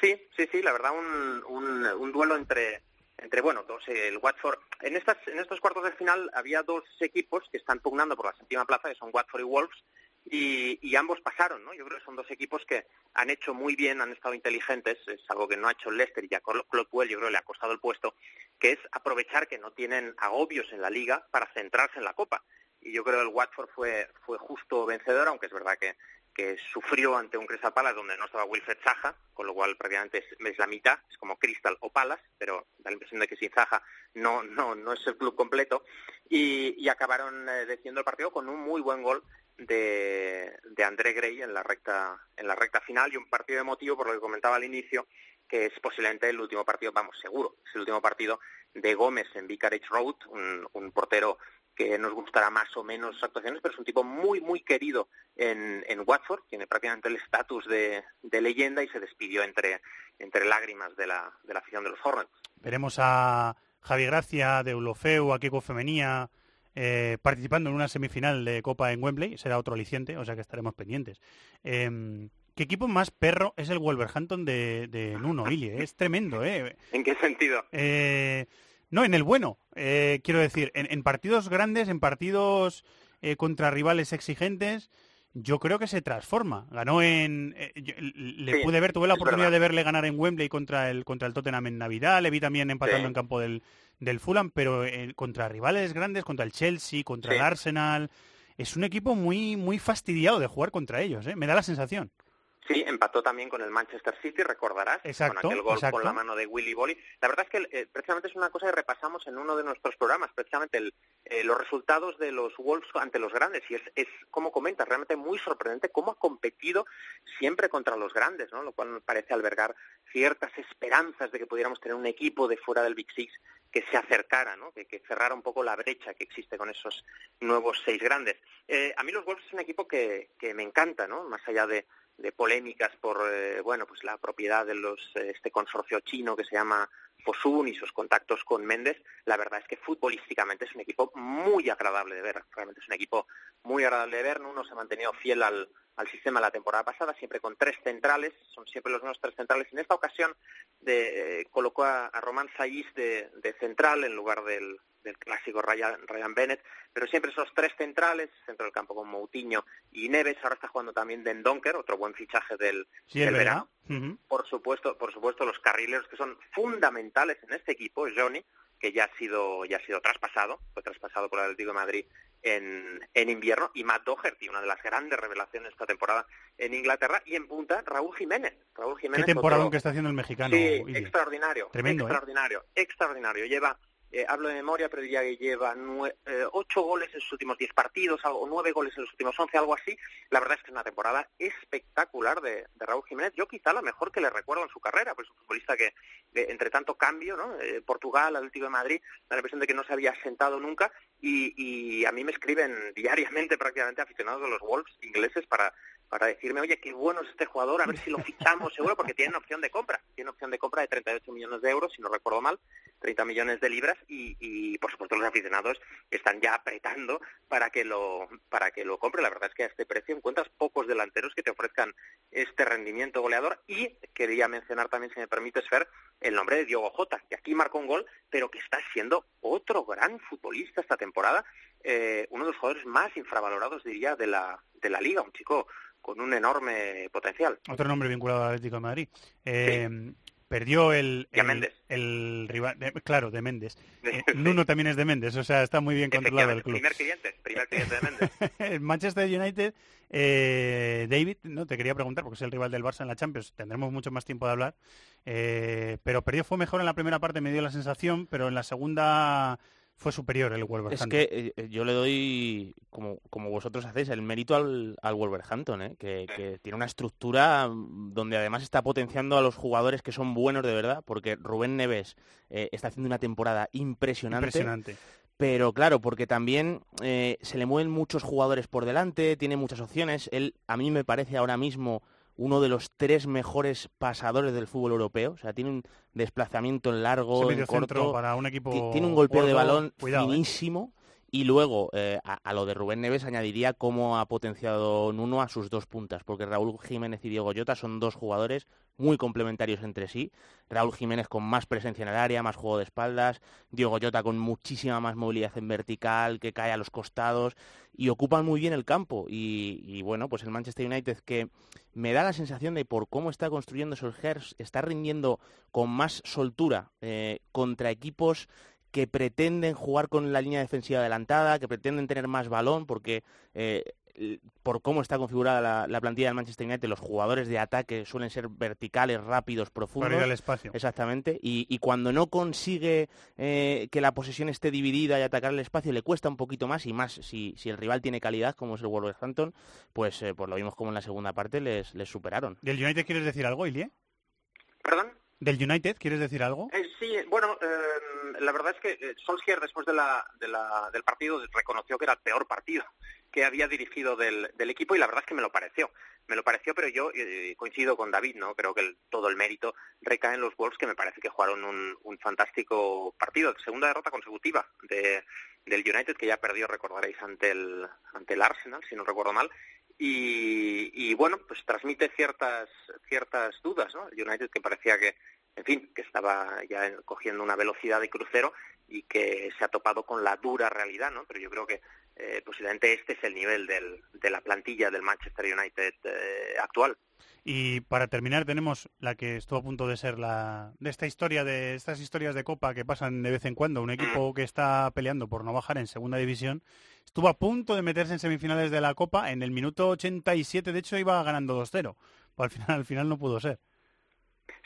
Sí, sí, sí, la verdad un, un, un duelo entre entre bueno, dos el Watford en estas en estos cuartos de final había dos equipos que están pugnando por la séptima plaza, que son Watford y Wolves y, y ambos pasaron, ¿no? Yo creo que son dos equipos que han hecho muy bien, han estado inteligentes, es algo que no ha hecho Leicester y a Puel yo creo que le ha costado el puesto, que es aprovechar que no tienen agobios en la liga para centrarse en la Copa. Y yo creo que el Watford fue, fue justo vencedor, aunque es verdad que, que sufrió ante un Crystal Palace donde no estaba Wilfred Zaha, con lo cual prácticamente es, la mitad, es como Crystal o Palace, pero da la impresión de que sin Zaha no, no, no es el club completo, y, acabaron eh, el partido con un muy buen gol de, de André Gray en la recta en la recta final y un partido emotivo por lo que comentaba al inicio que es posiblemente el último partido, vamos, seguro, es el último partido de Gómez en Vicarage Road, un, portero que nos gustará más o menos sus actuaciones, pero es un tipo muy, muy querido en, en Watford, tiene prácticamente el estatus de, leyenda y se despidió entre, entre lágrimas de la, de la afición de los Hornets. Veremos a Javi Gracia, de Ulofeu, a Kiko Femenía, eh, participando en una semifinal de Copa en Wembley, será otro aliciente, o sea que estaremos pendientes. Em, ¿Qué equipo más perro es el Wolverhampton de, de Nuno Ilie? Es tremendo, ¿eh? ¿En qué sentido? Eh, no, en el bueno. Eh, quiero decir, en, partidos grandes, en partidos eh, contra rivales exigentes, yo creo que se transforma. Ganó en... le pude ver, tuve la oportunidad de verle ganar en Wembley contra el, contra el Tottenham en Navidad, le vi también empatando en campo del, del Fulham, pero contra rivales grandes, contra el Chelsea, contra el Arsenal... Es un equipo muy, muy fastidiado de jugar contra ellos, ¿eh? me da la sensación. Sí, empató también con el Manchester City, recordarás, con aquel gol con la mano de Willy Bolly. La verdad es que eh, precisamente es una cosa que repasamos en uno de nuestros programas, precisamente eh, los resultados de los Wolves ante los grandes. Y es, es, como comentas, realmente muy sorprendente cómo ha competido siempre contra los grandes, ¿no? lo cual parece albergar ciertas esperanzas de que pudiéramos tener un equipo de fuera del Big Six que se acercara, ¿no? que, cerrara un poco la brecha que existe con esos nuevos seis grandes. Eh, a mí los Wolves es un equipo que, que me encanta, ¿no? más allá de de polémicas por eh, bueno pues la propiedad de los eh, este consorcio chino que se llama Fosun y sus contactos con Méndez, la verdad es que futbolísticamente es un equipo muy agradable de ver, realmente es un equipo muy agradable de ver, uno se ha mantenido fiel al, al sistema la temporada pasada, siempre con tres centrales, son siempre los mismos tres centrales. En esta ocasión de, eh, colocó a, Román Saiz de, central en lugar del, del clásico Ryan, Bennett, pero siempre esos tres centrales, centro del campo con Moutinho y Neves, ahora está jugando también Den Donker, otro buen fichaje del, verano. Por supuesto, por supuesto los carrileros que son fundamentales en este equipo, Johnny, que ya ha sido ya ha sido traspasado, fue traspasado por el Atlético de Madrid en, en invierno, y Matt Doherty, una de las grandes revelaciones esta temporada en Inglaterra, y en punta Raúl Jiménez. Raúl Jiménez Qué temporada que está haciendo el mexicano. Sí, extraordinario. Tremendo, ¿eh? extraordinario, extraordinario. Lleva eh, hablo de memoria, pero diría que lleva eh, ocho goles en sus últimos diez partidos, o nueve goles en los últimos once, algo así. La verdad es que es una temporada espectacular de, Raúl Jiménez. Yo quizá la mejor que le recuerdo en su carrera, pues un futbolista que, entre tanto cambio, ¿no? Eh, Portugal, Atlético de Madrid, la impresión de que no se había sentado nunca y, y a mí me escriben diariamente prácticamente aficionados de los Wolves ingleses para para decirme, oye, qué bueno es este jugador, a ver si lo fichamos seguro, porque tiene opción de compra, tiene opción de compra de 38 millones de euros, si no recuerdo mal, 30 millones de libras, y, y por supuesto los aficionados están ya apretando para que lo para que lo compre. La verdad es que a este precio encuentras pocos delanteros que te ofrezcan este rendimiento goleador, y quería mencionar también, si me permite, Fer, el nombre de Diogo Jota, que aquí marcó un gol, pero que está siendo otro gran futbolista esta temporada, eh, uno de los jugadores más infravalorados, diría, de la, de la liga, un chico con un enorme potencial. Otro nombre vinculado al Atlético de Madrid. Eh, perdió el, el, rival, claro, de Méndez. Eh, Nuno también es de Méndez, o sea, está muy bien controlado el club. Primer cliente, primer cliente de Méndez. el Manchester United, eh, David, no te quería preguntar, porque es el rival del Barça en la Champions, tendremos mucho más tiempo de hablar, pero perdió fue mejor en la primera parte, me dio la sensación, pero en la segunda fue superior el Wolverhampton. Es que eh, eh, yo le doy, como, como vosotros hacéis, el mérito al, al Wolverhampton, ¿eh? que, tiene una estructura mm, donde además está potenciando a los jugadores que son buenos de verdad, porque Rubén Neves está haciendo una temporada impresionante. Impresionante. Pero claro, porque también se le mueven muchos jugadores por delante, tiene muchas opciones. Él, a mí me parece ahora mismo uno de los tres mejores pasadores del fútbol europeo. O sea, tiene un desplazamiento en largo, en corto. Para un equipo tiene un golpeo de balón ¿eh? finísimo. Y luego, eh, a, lo de Rubén Neves añadiría cómo ha potenciado Nuno a sus dos puntas, porque Raúl Jiménez y Diego Llota son dos jugadores muy complementarios entre sí. Raúl Jiménez con más presencia en el área, más juego de espaldas, Diego Llota con muchísima más movilidad en vertical, que cae a los costados y ocupan muy bien el campo. Y, bueno, pues el Manchester United que me da la sensación de por cómo está construyendo Solskjaer, está rindiendo con más soltura eh, contra equipos que pretenden jugar con la línea defensiva adelantada, que pretenden tener más balón, porque eh, por cómo está configurada la, plantilla del Manchester United, los jugadores de ataque suelen ser verticales, rápidos, profundos. Para ir al espacio. Exactamente. Y, cuando no consigue eh, que la posesión esté dividida y atacar el espacio, le cuesta un poquito más y más si, el rival tiene calidad, como es el Wolverhampton, pues, eh, pues lo vimos como en la segunda parte les, les superaron. ¿Del United quieres decir algo, Ilie? ¿Perdón? ¿Del United quieres decir algo? Eh, sí, bueno, eh, la verdad es que eh, Solskjaer después de la, del partido reconoció que era el peor partido que había dirigido del, equipo y la verdad es que me lo pareció. Me lo pareció, pero yo coincido con David, ¿no? Creo que todo el mérito recae en los Wolves que me parece que jugaron un, fantástico partido. Segunda derrota consecutiva de, del United que ya perdió, recordaréis, ante el, ante el Arsenal, si no recuerdo mal. Y, bueno, pues transmite ciertas ciertas dudas, ¿no? El United que parecía que, en fin, que estaba ya cogiendo una velocidad de crucero y que se ha topado con la dura realidad, ¿no? Pero yo creo que eh, posiblemente este es el nivel del, de la plantilla del Manchester United eh, actual. Y para terminar tenemos la que estuvo a punto de ser la de esta historia de estas historias de Copa que pasan de vez en cuando, un equipo que está peleando por no bajar en Segunda División, estuvo a punto de meterse en semifinales de la Copa en el minuto 87, de hecho iba ganando 2-0, pero al final al final no pudo ser.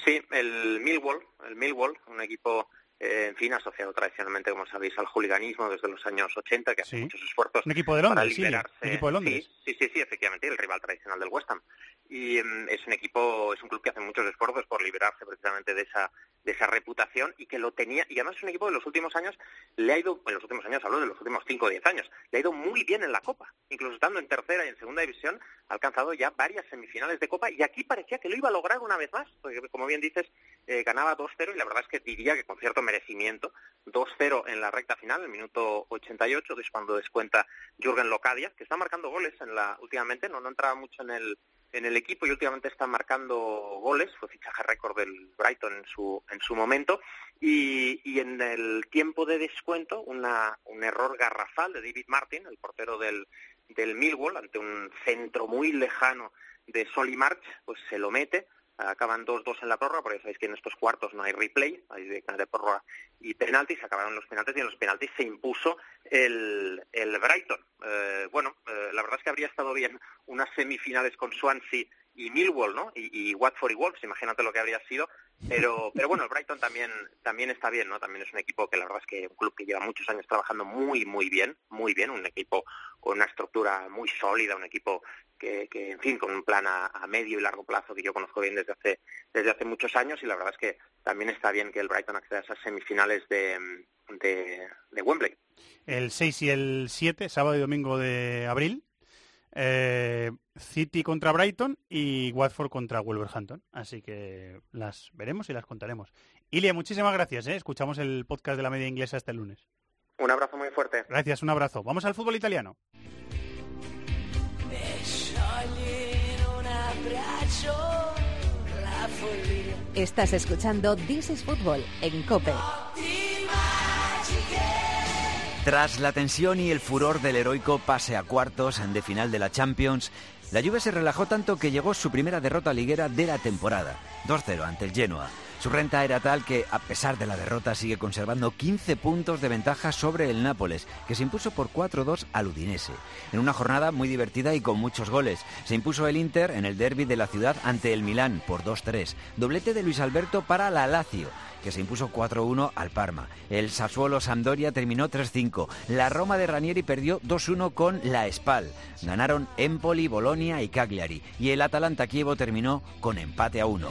Sí, el Millwall, el Millwall, un equipo eh, en fin, asociado tradicionalmente, como sabéis, al juliganismo desde los años 80, que hace muchos esfuerzos un equipo de Londres, para liberarse. Sí, equipo de Londres. Sí, sí, sí, efectivamente, el rival tradicional del West Ham. Y mm, es un equipo, es un club que hace muchos esfuerzos por liberarse precisamente de esa de esa reputación y que lo tenía, y además es un equipo de los últimos años le ha ido, en los últimos años, hablo de los últimos 5 o 10 años, le ha ido muy bien en la Copa, incluso estando en tercera y en segunda división, ha alcanzado ya varias semifinales de Copa y aquí parecía que lo iba a lograr una vez más, porque como bien dices, eh, ganaba 2-0 y la verdad es que diría que con cierto merecimiento, 2-0 en la recta final, el minuto 88, que es cuando descuenta Jürgen Locadia, que está marcando goles en la últimamente, no, no entraba mucho en el en el equipo y últimamente está marcando goles, fue fichaje récord del Brighton en su, en su momento, y, y en el tiempo de descuento una, un error garrafal de David Martin, el portero del, del Millwall, ante un centro muy lejano de Solly March, pues se lo mete, acaban 2-2 en la prórroga, porque sabéis que en estos cuartos no hay replay, hay de, de prórroga y penaltis, acabaron los penaltis y en los penaltis se impuso el, el Brighton. Eh, bueno, eh, la verdad es que habría estado bien unas semifinales con Swansea y Millwall, ¿no? Y, y, Watford y Wolves, imagínate lo que habría sido. Pero, pero bueno, el Brighton también, también está bien, ¿no? También es un equipo que la verdad es que un club que lleva muchos años trabajando muy, muy bien, muy bien, un equipo con una estructura muy sólida, un equipo que, que en fin, con un plan a, medio y largo plazo que yo conozco bien desde hace, desde hace muchos años y la verdad es que también está bien que el Brighton acceda a esas semifinales de, de, de Wembley. El 6 y el 7, sábado y domingo de abril, eh, City contra Brighton y Watford contra Wolverhampton. Así que las veremos y las contaremos. Ilia, muchísimas gracias. ¿eh? Escuchamos el podcast de la media inglesa este lunes. Un abrazo muy fuerte. Gracias, un abrazo. Vamos al fútbol italiano. Estás escuchando This is Football en COPE. Tras la tensión y el furor del heroico pase a cuartos de final de la Champions, la Juve se relajó tanto que llegó su primera derrota liguera de la temporada, 2-0 ante el Genoa. Su renta era tal que, a pesar de la derrota, sigue conservando 15 puntos de ventaja sobre el Nápoles, que se impuso por 4-2 al Udinese. En una jornada muy divertida y con muchos goles. Se impuso el Inter en el derby de la ciudad ante el Milán por 2-3. Doblete de Luis Alberto para la Lazio que se impuso 4-1 al Parma. El Sassuolo Sampdoria terminó 3-5. La Roma de Ranieri perdió 2-1 con la Spal. Ganaron Empoli, Bolonia y Cagliari. Y el Atalanta Kievo terminó con empate a 1.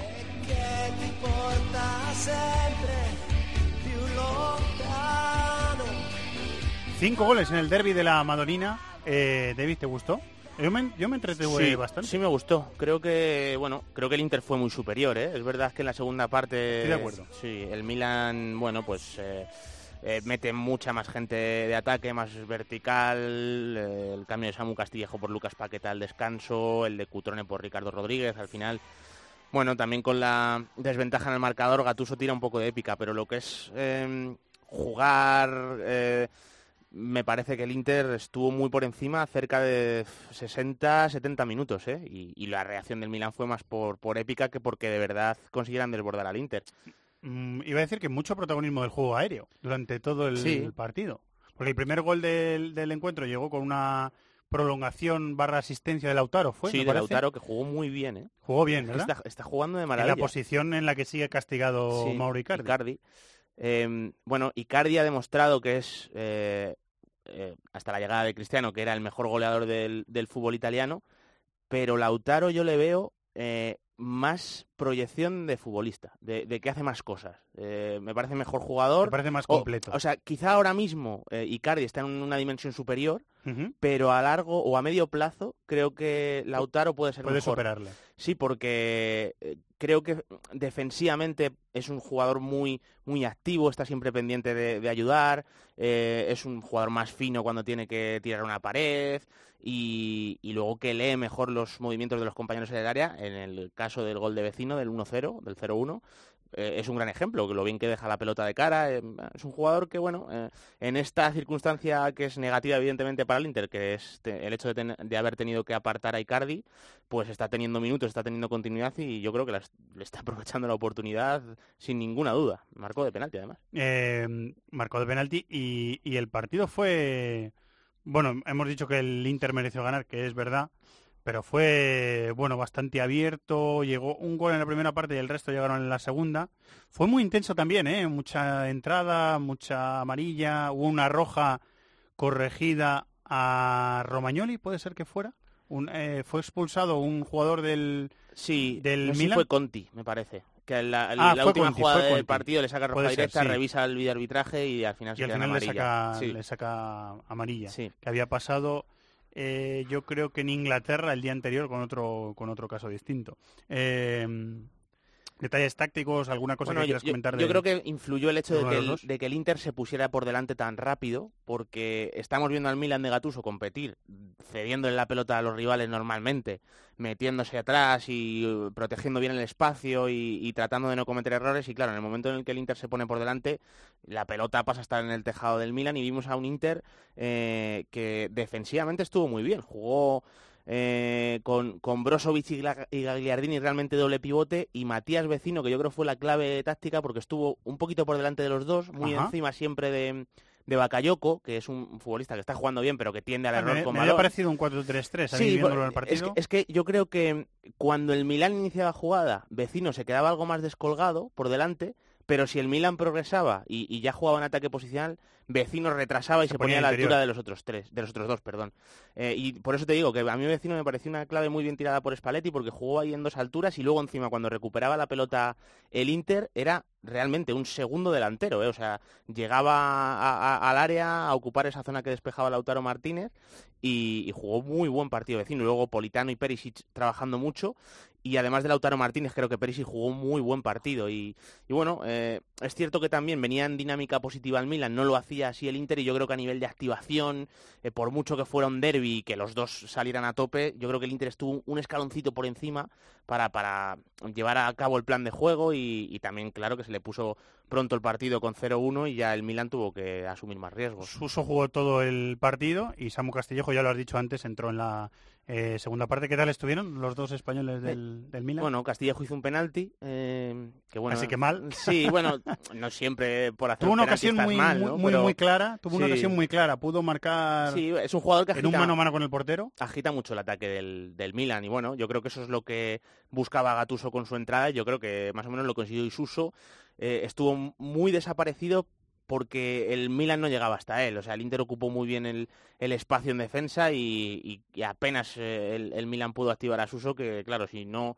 Cinco goles en el derby de la Madonina. Eh, David, ¿te gustó? Yo me, yo me entretuve bastante. Sí, me gustó. Creo que, bueno, creo que el Inter fue muy superior, ¿eh? Es verdad que en la segunda parte... Estoy de acuerdo. Sí, el Milan, bueno, pues... Eh, eh, mete mucha más gente de ataque, más vertical, el cambio de Samu Castillejo por Lucas Paqueta al descanso, el de Cutrone por Ricardo Rodríguez, al final, bueno, también con la desventaja en el marcador, Gatuso tira un poco de épica, pero lo que es em, jugar me parece que el Inter estuvo muy por encima, cerca de 60, 70 minutos, ¿eh? y, la reacción del Milan fue más por, por épica que porque de verdad consiguieran desbordar al Inter. Mm, iba a decir que mucho protagonismo del juego aéreo durante todo el, partido. Porque el primer gol del, encuentro llegó con una prolongación barra asistencia de Lautaro, ¿fue? Sí, de parece. Lautaro, que jugó muy bien, ¿eh? Jugó bien, ¿verdad? Está, está jugando de en maravilla. la posición en la que sigue castigado Sí, Mauro Icardi. Icardi. Eh, bueno, Icardi ha demostrado que es, eh, eh, hasta la llegada de Cristiano, que era el mejor goleador del, del fútbol italiano, pero Lautaro yo le veo eh, más proyección de futbolista, de, de que hace más cosas. Eh, me parece mejor jugador. Me parece más O- completo. O, sea, quizá ahora mismo eh, Icardi está en una dimensión superior, Pero a largo o a medio plazo creo que Lautaro puede ser Puede mejor. superarle. Sí, porque eh, creo que defensivamente es un jugador muy, muy activo, está siempre pendiente de, de ayudar, eh, es un jugador más fino cuando tiene que tirar una pared y, y luego que lee mejor los movimientos de los compañeros en el área, en el caso del gol de vecino, del 1-0, del 0-1. Eh, es un gran ejemplo, lo bien que deja la pelota de cara. eh, es un jugador que, bueno, eh, en esta circunstancia que es negativa evidentemente para el Inter, que es el hecho de, ten- de haber tenido que apartar a Icardi, pues está teniendo minutos, está teniendo continuidad y yo creo que las- le está aprovechando la oportunidad sin ninguna duda. Marcó de penalti además. Eh, marcó de penalti y, y el partido fue... Bueno, hemos dicho que el Inter mereció ganar, que es verdad, pero fue, bueno, bastante abierto. Llegó un gol en la primera parte y el resto llegaron en la segunda. Fue muy intenso también, ¿eh? Mucha entrada, mucha amarilla. Hubo una roja corregida a Romagnoli, puede ser que fuera. Un, eh, fue expulsado un jugador del, Sí, del no sé si Milan. fue Conti, me parece. Que la, Ah, la última Conti, jugada del partido le saca roja Puede ser, directa, sí. revisa el videoarbitraje y al final y se al queda final le amarilla. saca, Sí. le saca amarilla. Sí. Que había pasado, eh, yo creo que en Inglaterra el día anterior con otro, con otro caso distinto. Eh, detalles tácticos, alguna cosa Bueno, que yo, quieras yo- comentar yo de creo que influyó el hecho de que, el, de que el Inter se pusiera por delante tan rápido, porque estamos viendo al Milan de Gattuso competir, cediéndole la pelota a los rivales normalmente, metiéndose atrás y uh, protegiendo bien el espacio y, y tratando de no cometer errores. Y claro, en el momento en el que el Inter se pone por delante, la pelota pasa a estar en el tejado del Milan y vimos a un Inter eh, que defensivamente estuvo muy bien. Jugó eh, con, con Brozovic y, Gagliardini realmente doble pivote y Matías Vecino, que yo creo fue la clave táctica porque estuvo un poquito por delante de los dos, muy Ajá. encima siempre de, de Bakayoko, que es un futbolista que está jugando bien pero que tiende al Ah, error me, con me balón. parecido un 4-3-3 a mí Sí, viéndolo bueno, en el partido. Es, que, es que yo creo que cuando el Milan iniciaba jugada, Vecino se quedaba algo más descolgado por delante, pero si el Milan progresaba y, y ya jugaba en ataque posicional, Vecino retrasaba y Se se, ponía ponía a la interior. altura de los otros tres, de los otros dos, perdón. Eh, y por eso te digo que a mí Vecino me pareció una clave muy bien tirada por Spalletti porque jugó ahí en dos alturas y luego encima cuando recuperaba la pelota el Inter era realmente un segundo delantero, ¿eh? o sea, llegaba a- a- al área a ocupar esa zona que despejaba Lautaro Martínez y, y jugó muy buen partido vecino. Luego Politano y Perisic trabajando mucho y además de Lautaro Martínez creo que Perisic jugó un muy buen partido y, y bueno, eh, es cierto que también venía en dinámica positiva al Milan, no lo hacía así el Inter y yo creo que a nivel de activación, eh, por mucho que fuera un derby y que los dos salieran a tope, yo creo que el Inter estuvo un escaloncito por encima para, para llevar a cabo el plan de juego y también claro que se le puso pronto el partido con 0-1 y ya el Milan tuvo que asumir más riesgos. Suso jugó todo el partido y Samu Castillejo, ya lo has dicho antes, entró en la eh, segunda parte. ¿Qué tal estuvieron los dos españoles del, del Milan? Bueno, Castillejo hizo un penalti, eh, que bueno, Así que mal. Sí, bueno, no siempre por hacer tuvo un una ocasión muy, mal, muy, ¿no? muy, Pero muy clara, tuvo una ocasión muy clara, pudo marcar Sí, es un jugador que agita, en un mano a mano con el portero. agita mucho el ataque del, del Milan y bueno, yo creo que eso es lo que buscaba Gatuso con su entrada yo creo que más o menos lo consiguió Isuso. Eh, estuvo muy desaparecido porque el Milan no llegaba hasta él, o sea, el Inter ocupó muy bien el, el espacio en defensa y, y- y apenas eh, el, el Milan pudo activar a Suso, que claro, si no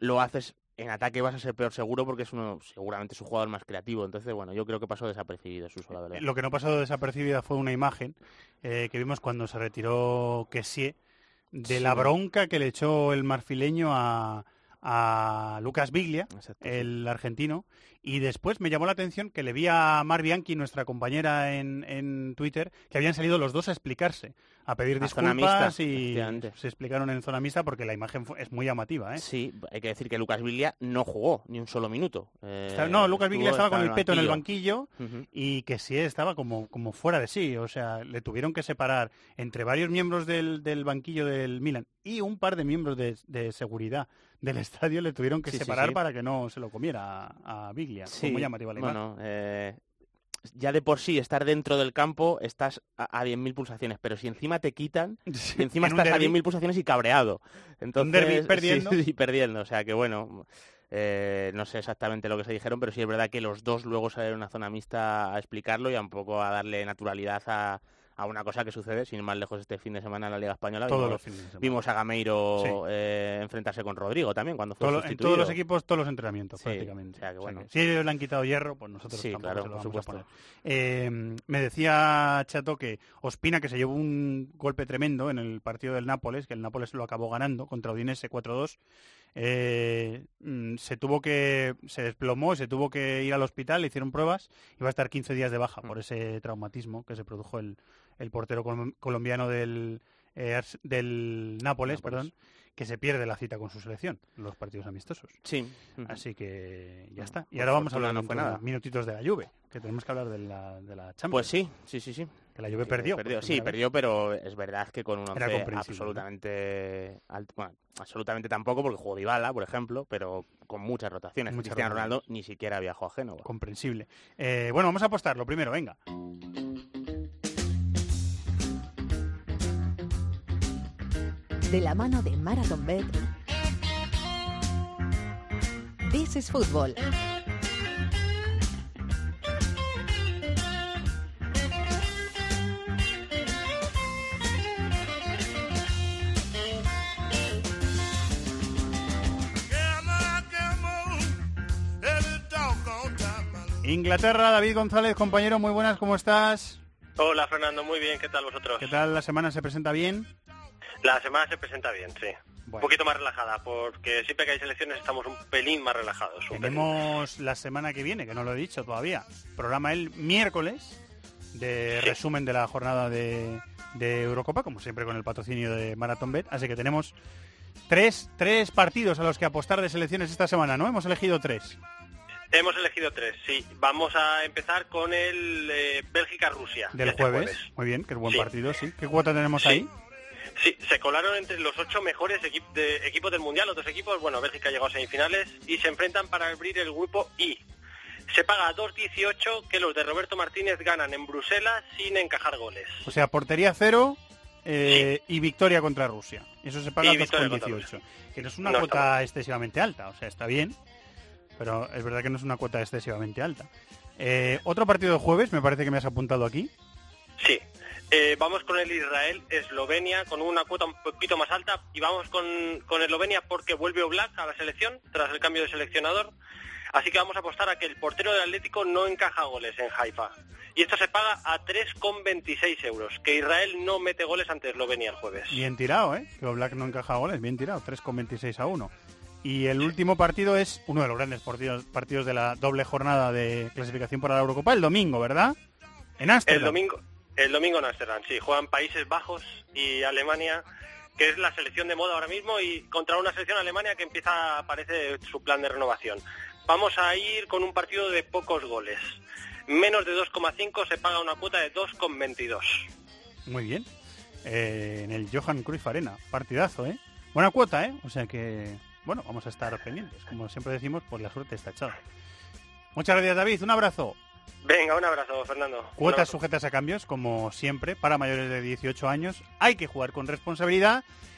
lo haces en ataque vas a ser peor seguro porque es uno seguramente es un jugador más creativo, entonces bueno, yo creo que pasó desapercibido Suso, la verdad. Lo que no pasó desapercibida fue una imagen eh, que vimos cuando se retiró Kessie de Sí, la bronca que le echó el marfileño a, a Lucas Biglia, Exacto, sí. el argentino, y después me llamó la atención que le vi a Mar Bianchi, nuestra compañera en, en Twitter, que habían salido los dos a explicarse, a pedir disculpas y se explicaron en zona mixta porque la imagen fue- es muy llamativa. ¿eh? Sí, hay que decir que Lucas Villa no jugó ni un solo minuto. Eh, no, Lucas estuvo- estaba con el peto en el banquillo. y que sí estaba como, como fuera de sí. O sea, le tuvieron que separar entre varios miembros del, del banquillo del Milan y un par de miembros de, de seguridad del estadio le tuvieron que Sí, separar sí. para que no se lo comiera a, a. Sí, bueno, eh, ya de por sí estar dentro del campo estás a, a 10.000 pulsaciones, pero si encima te quitan, y encima estás a derbi. 10.000 pulsaciones y cabreado. Entonces, derbi sí, perdiendo. Sí, perdiendo. O sea que bueno, eh, no sé exactamente lo que se dijeron, pero sí es verdad que los dos luego salieron a una zona mixta a explicarlo y a un poco a darle naturalidad a, a una cosa que sucede, sin ir más lejos este fin de semana en la Liga Española. Todos vimos, los fines de semana. vimos a Gameiro Sí. eh, enfrentarse con Rodrigo también cuando fue Todo lo- en todos los equipos, todos los entrenamientos, Sí, prácticamente. o sea que O sea bueno. que si ellos le han quitado hierro, pues nosotros Sí, tampoco claro, se lo por vamos a supuesto. poner. Eh, me decía Chato que Ospina, que se llevó un golpe tremendo en el partido del Nápoles, que el Nápoles lo acabó ganando contra Udinese 4-2, eh, mm, se tuvo que se desplomó, se tuvo que ir al hospital, le hicieron pruebas y va a estar 15 días de baja Mm. por ese traumatismo que se produjo el, el portero colom- colombiano del, eh, del Nápoles, Nápoles. perdón, que se pierde la cita con su selección, los partidos amistosos. Sí. Así que ya está. Y ahora vamos a hablar no no fue nada. minutitos de la Juve, que tenemos que hablar de la, de la Champions. Pues sí, sí, sí, sí. Que la Juve perdió. por Sí, perdió, pero es verdad que con un once absolutamente alto. Bueno, absolutamente tampoco, porque jugó Dybala, por ejemplo, pero con muchas rotaciones. Muchas Cristiano. Ronaldo ni siquiera viajó a Génova. Comprensible. Eh, bueno, vamos a apostar lo primero, venga. De la mano de Marathon Bet. This is Football. Inglaterra, David González, compañero, muy buenas, ¿cómo estás? Hola Fernando, muy bien, ¿qué tal vosotros? ¿Qué tal la semana se presenta bien? La semana se presenta bien, sí. Un poquito más relajada, porque siempre que hay selecciones estamos un pelín más relajados. pelín. Tenemos la semana que viene, que no lo he dicho todavía, programa el miércoles de Sí. resumen de la jornada de, de Eurocopa, como siempre con el patrocinio de Marathon Bet. Así que tenemos tres, tres partidos a los que apostar de selecciones esta semana, ¿no? Hemos elegido tres. Hemos elegido tres, sí. Vamos a empezar con el eh, Bélgica-Rusia. Del de este jueves. Muy bien, que es buen Sí. partido, sí. ¿Qué cuota tenemos Sí. ahí? Sí, se colaron entre los ocho mejores equip- de- equipos del Mundial, otros equipos, bueno, Bélgica llegó a semifinales y se enfrentan para abrir el grupo I. Se paga 2.18 que los de Roberto Martínez ganan en Bruselas sin encajar goles. O sea, portería cero eh, y victoria contra Rusia. Eso se paga Y victoria contra 2,18. Que no es una No cuota excesivamente alta. O sea, está bien, pero es verdad que no es una cuota excesivamente alta. Eh, otro partido de jueves, me parece que me has apuntado aquí. Sí. Eh, vamos con el Israel-Eslovenia con una cuota un poquito más alta y vamos con, con Eslovenia porque vuelve Oblak a la selección tras el cambio de seleccionador. Así que vamos a apostar a que el portero del Atlético no encaja goles en Haifa. Y esto se paga a 3,26 euros. Que Israel no mete goles ante Eslovenia el jueves. Bien tirado, ¿eh? Que Black no encaja goles, bien tirado, 3,26 a 1. Y el último partido es uno de los grandes partidos, partidos de la doble jornada de clasificación para la Eurocopa, el domingo, ¿verdad? En El Ámsterdam. domingo, el domingo en Ámsterdam, sí. Juegan Países Bajos y Alemania, que es la selección de moda ahora mismo, y contra una selección Alemania que empieza, parece, su plan de renovación. Vamos a ir con un partido de pocos goles. Menos de 2,5 se paga una cuota de 2,22. Muy bien. Eh, en el Johan Cruyff Arena. Partidazo, ¿eh? Buena cuota, ¿eh? O sea que, bueno, vamos a estar pendientes. Como siempre decimos, pues la suerte está echada. Muchas gracias, David. Un abrazo. Venga, un abrazo, Fernando. Cuotas abrazo. sujetas a cambios, como siempre, para mayores de 18 años. Hay que jugar con responsabilidad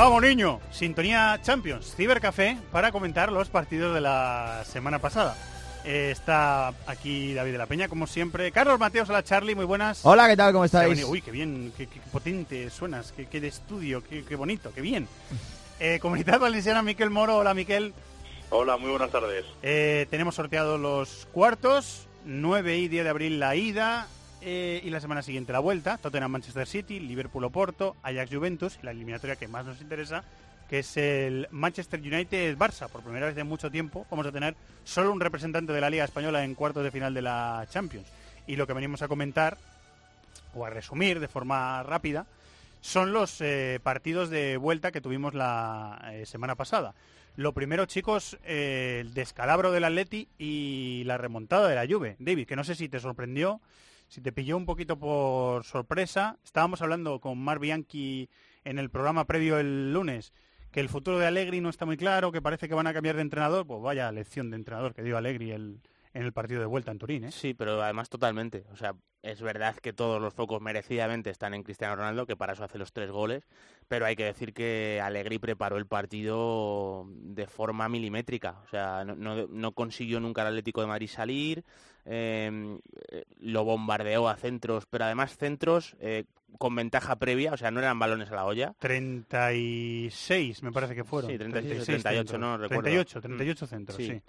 Vamos, niño. Sintonía Champions, Cibercafé, para comentar los partidos de la semana pasada. Eh, está aquí David de la Peña, como siempre. Carlos Mateos, hola Charlie, muy buenas. Hola, ¿qué tal? ¿Cómo estáis? Uy, qué bien, qué, qué potente suenas, qué, qué de estudio, qué, qué bonito, qué bien. Eh, Comunidad Valenciana, Miquel Moro, hola Miquel. Hola, muy buenas tardes. Eh, tenemos sorteados los cuartos, 9 y 10 de abril la ida eh, y la semana siguiente la vuelta, Tottenham Manchester City, Liverpool Oporto, Ajax Juventus y la eliminatoria que más nos interesa, que es el Manchester United Barça. Por primera vez en mucho tiempo vamos a tener solo un representante de la Liga Española en cuartos de final de la Champions. Y lo que venimos a comentar, o a resumir de forma rápida, son los eh, partidos de vuelta que tuvimos la eh, semana pasada. Lo primero, chicos, el descalabro del Atleti y la remontada de la Juve. David, que no sé si te sorprendió, si te pilló un poquito por sorpresa. Estábamos hablando con Mar Bianchi en el programa previo el lunes que el futuro de Allegri no está muy claro, que parece que van a cambiar de entrenador. Pues vaya lección de entrenador que dio Allegri el, en el partido de vuelta en Turín. ¿eh? Sí, pero además totalmente. O sea, es verdad que todos los focos merecidamente están en Cristiano Ronaldo, que para eso hace los tres goles, pero hay que decir que Allegri preparó el partido de forma milimétrica. O sea, no, consiguió nunca el Atlético de Madrid salir, em, lo bombardeó a centros, pero además centros eh, con ventaja previa, o sea, no eran balones a la olla. 36 me parece que fueron. Sí, 36, 38, no recuerdo. 38, 38 centros, sí. sí.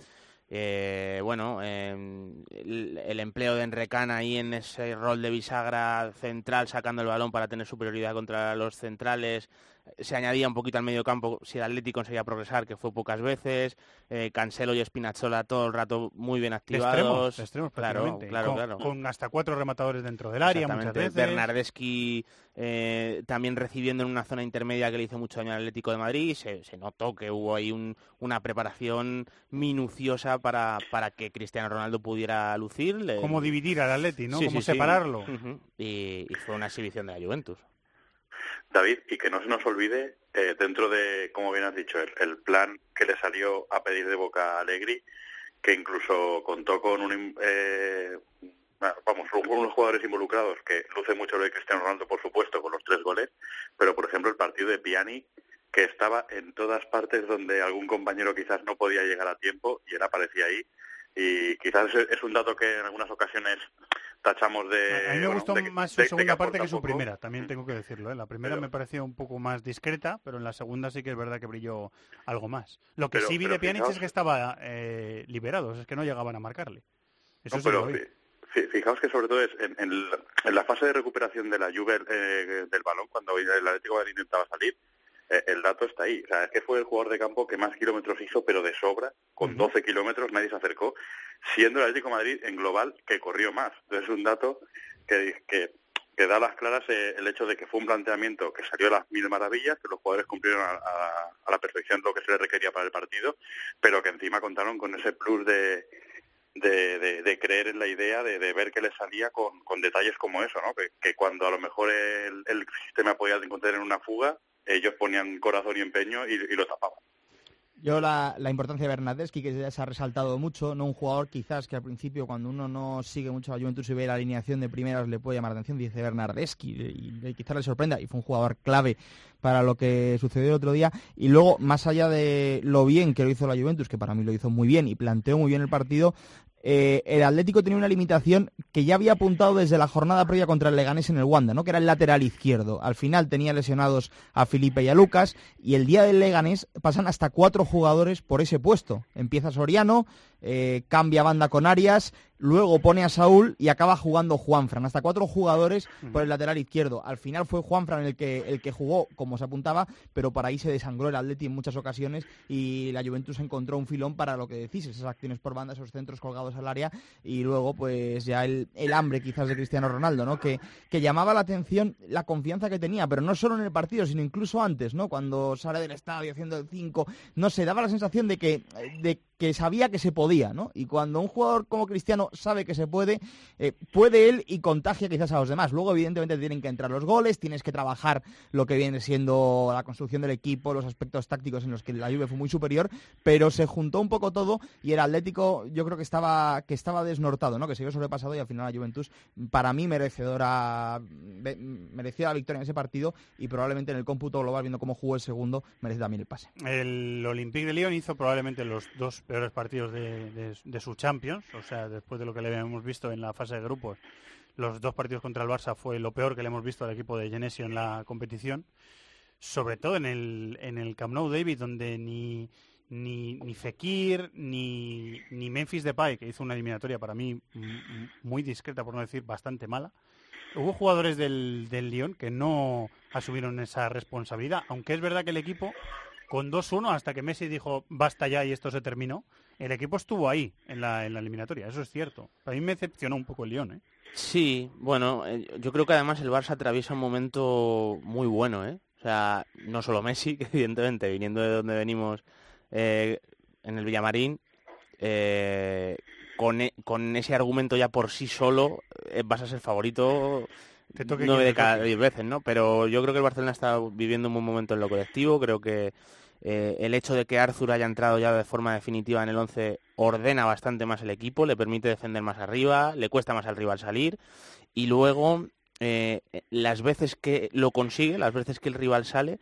Eh, bueno, em, el, empleo de Enrecana ahí en ese rol de bisagra central, sacando el balón para tener superioridad contra los centrales, se añadía un poquito al medio campo si el Atlético conseguía progresar, que fue pocas veces, eh, Cancelo y Spinazzola todo el rato muy bien activados. Extremos, claro, claro, con, con, hasta cuatro rematadores dentro del área muchas veces. Bernardeschi eh, también recibiendo en una zona intermedia que le hizo mucho daño al Atlético de Madrid, se, notó que hubo ahí una preparación minuciosa para, para que Cristiano Ronaldo pudiera lucir. Cómo dividir al Atleti, ¿no? Cómo separarlo. y fue una exhibición de la Juventus. David, y que no se nos olvide, eh, dentro de, como bien has dicho, el, plan que le salió a pedir de boca a Allegri, que incluso contó con un, eh, vamos, unos jugadores involucrados que luce mucho lo de Cristiano Ronaldo, por supuesto, con los tres goles, pero por ejemplo el partido de Piani, que estaba en todas partes donde algún compañero quizás no podía llegar a tiempo y él aparecía ahí. Y quizás es un dato que en algunas ocasiones tachamos de... A mí me gustó más su segunda parte que su primera, también tengo que decirlo. ¿eh? La primera me pareció un poco más discreta, pero en la segunda sí que es verdad que brilló algo más. Lo que sí vi de Pjanic es que estaba eh, liberado, es que no llegaban a marcarle. Eso sí pero, Fijaos que sobre todo es en, la fase de recuperación de la lluvia eh, del balón, cuando el Atlético de Madrid intentaba salir, el dato está ahí. O sea, es que fue el jugador de campo que más kilómetros hizo, pero de sobra, con 12 kilómetros nadie se acercó, siendo el Atlético de Madrid en global que corrió más. Entonces es un dato que, que, da las claras eh, el hecho de que fue un planteamiento que salió a las mil maravillas, que los jugadores cumplieron a, la perfección lo que se les requería para el partido, pero que encima contaron con ese plus de, de, creer en la idea, de, ver que les salía con, con, detalles como eso, ¿no? Que, cuando a lo mejor el, el sistema podía encontrar en una fuga, ellos ponían corazón y empeño y, lo tapaban. Yo la, importancia de Bernardeschi, que ya se ha resaltado mucho, no un jugador quizás que al principio cuando uno no sigue mucho a Juventus y ve la alineación de primeras le puede llamar la atención, dice Bernardeschi, y, quizás le sorprenda, y fue un jugador clave para lo que sucedió el otro día. Y luego, más allá de lo bien que lo hizo la Juventus, que para mí lo hizo muy bien y planteó muy bien el partido, eh, el Atlético tenía una limitación que ya había apuntado desde la jornada previa contra el Leganés en el Wanda, ¿no? que era el lateral izquierdo. Al final tenía lesionados a Felipe y a Lucas y el día del Leganés pasan hasta cuatro jugadores por ese puesto. Empieza Soriano, eh, cambia banda con Arias, luego pone a Saúl y acaba jugando Juanfran. Hasta cuatro jugadores por el lateral izquierdo. Al final fue Juanfran el que, el que jugó, como se apuntaba, pero para ahí se desangró el Atleti en muchas ocasiones y la Juventus encontró un filón para lo que decís, esas acciones por banda, esos centros colgados al área y luego pues ya el, hambre quizás de Cristiano Ronaldo, ¿no? Que, que llamaba la atención la confianza que tenía, pero no solo en el partido, sino incluso antes, ¿no? Cuando sale del estadio haciendo el 5, no sé, daba la sensación de que, de que sabía que se podía, ¿no? Y cuando un jugador como Cristiano sabe que se puede, eh, puede él y contagia quizás a los demás. Luego, evidentemente, tienen que entrar los goles, tienes que trabajar lo que viene siendo la construcción del equipo, los aspectos tácticos en los que la Juve fue muy superior, pero se juntó un poco todo y el Atlético yo creo que estaba, que estaba desnortado, ¿no? Que se vio sobrepasado y al final la Juventus, para mí, merecedora, merecía la victoria en ese partido y probablemente en el cómputo global, viendo cómo jugó el segundo, merece también el pase. El Olympique de Lyon hizo probablemente los dos peores partidos de, de, su Champions, o sea, después de lo que le hemos visto en la fase de grupos, los dos partidos contra el Barça fue lo peor que le hemos visto al equipo de Genesio en la competición, sobre todo en el, en el Camp Nou David, donde ni, ni, ni Fekir, ni, ni Memphis Depay, que hizo una eliminatoria para mí muy discreta, por no decir bastante mala. Hubo jugadores del, del Lyon que no asumieron esa responsabilidad, aunque es verdad que el equipo, con 2-1, hasta que Messi dijo basta ya y esto se terminó, el equipo estuvo ahí en la, en la eliminatoria, eso es cierto. A mí me decepcionó un poco el Lyon, ¿eh? Sí, bueno, eh, yo creo que además el Barça atraviesa un momento muy bueno, ¿eh? O sea, no solo Messi, que evidentemente, viniendo de donde venimos eh, en el Villamarín, eh, con, e- con ese argumento ya por sí solo eh, vas a ser favorito nueve de cada diez veces, ¿no? Pero yo creo que el Barcelona está viviendo un buen momento en lo colectivo, creo que eh, el hecho de que Arthur haya entrado ya de forma definitiva en el 11 ordena bastante más el equipo, le permite defender más arriba, le cuesta más al rival salir y luego eh, las veces que lo consigue, las veces que el rival sale,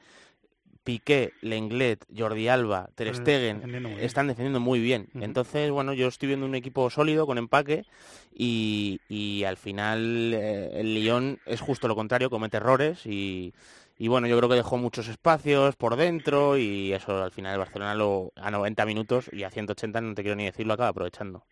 Piqué, Lenglet, Jordi Alba, Ter Están Stegen defendiendo muy bien. están defendiendo muy bien. Entonces, bueno, yo estoy viendo un equipo sólido, con empaque, y, y al final eh, el Lyon es justo lo contrario, comete errores y, y bueno, yo creo que dejó muchos espacios por dentro y eso al final el Barcelona lo, a 90 minutos y a 180 no te quiero ni decir, lo acaba aprovechando.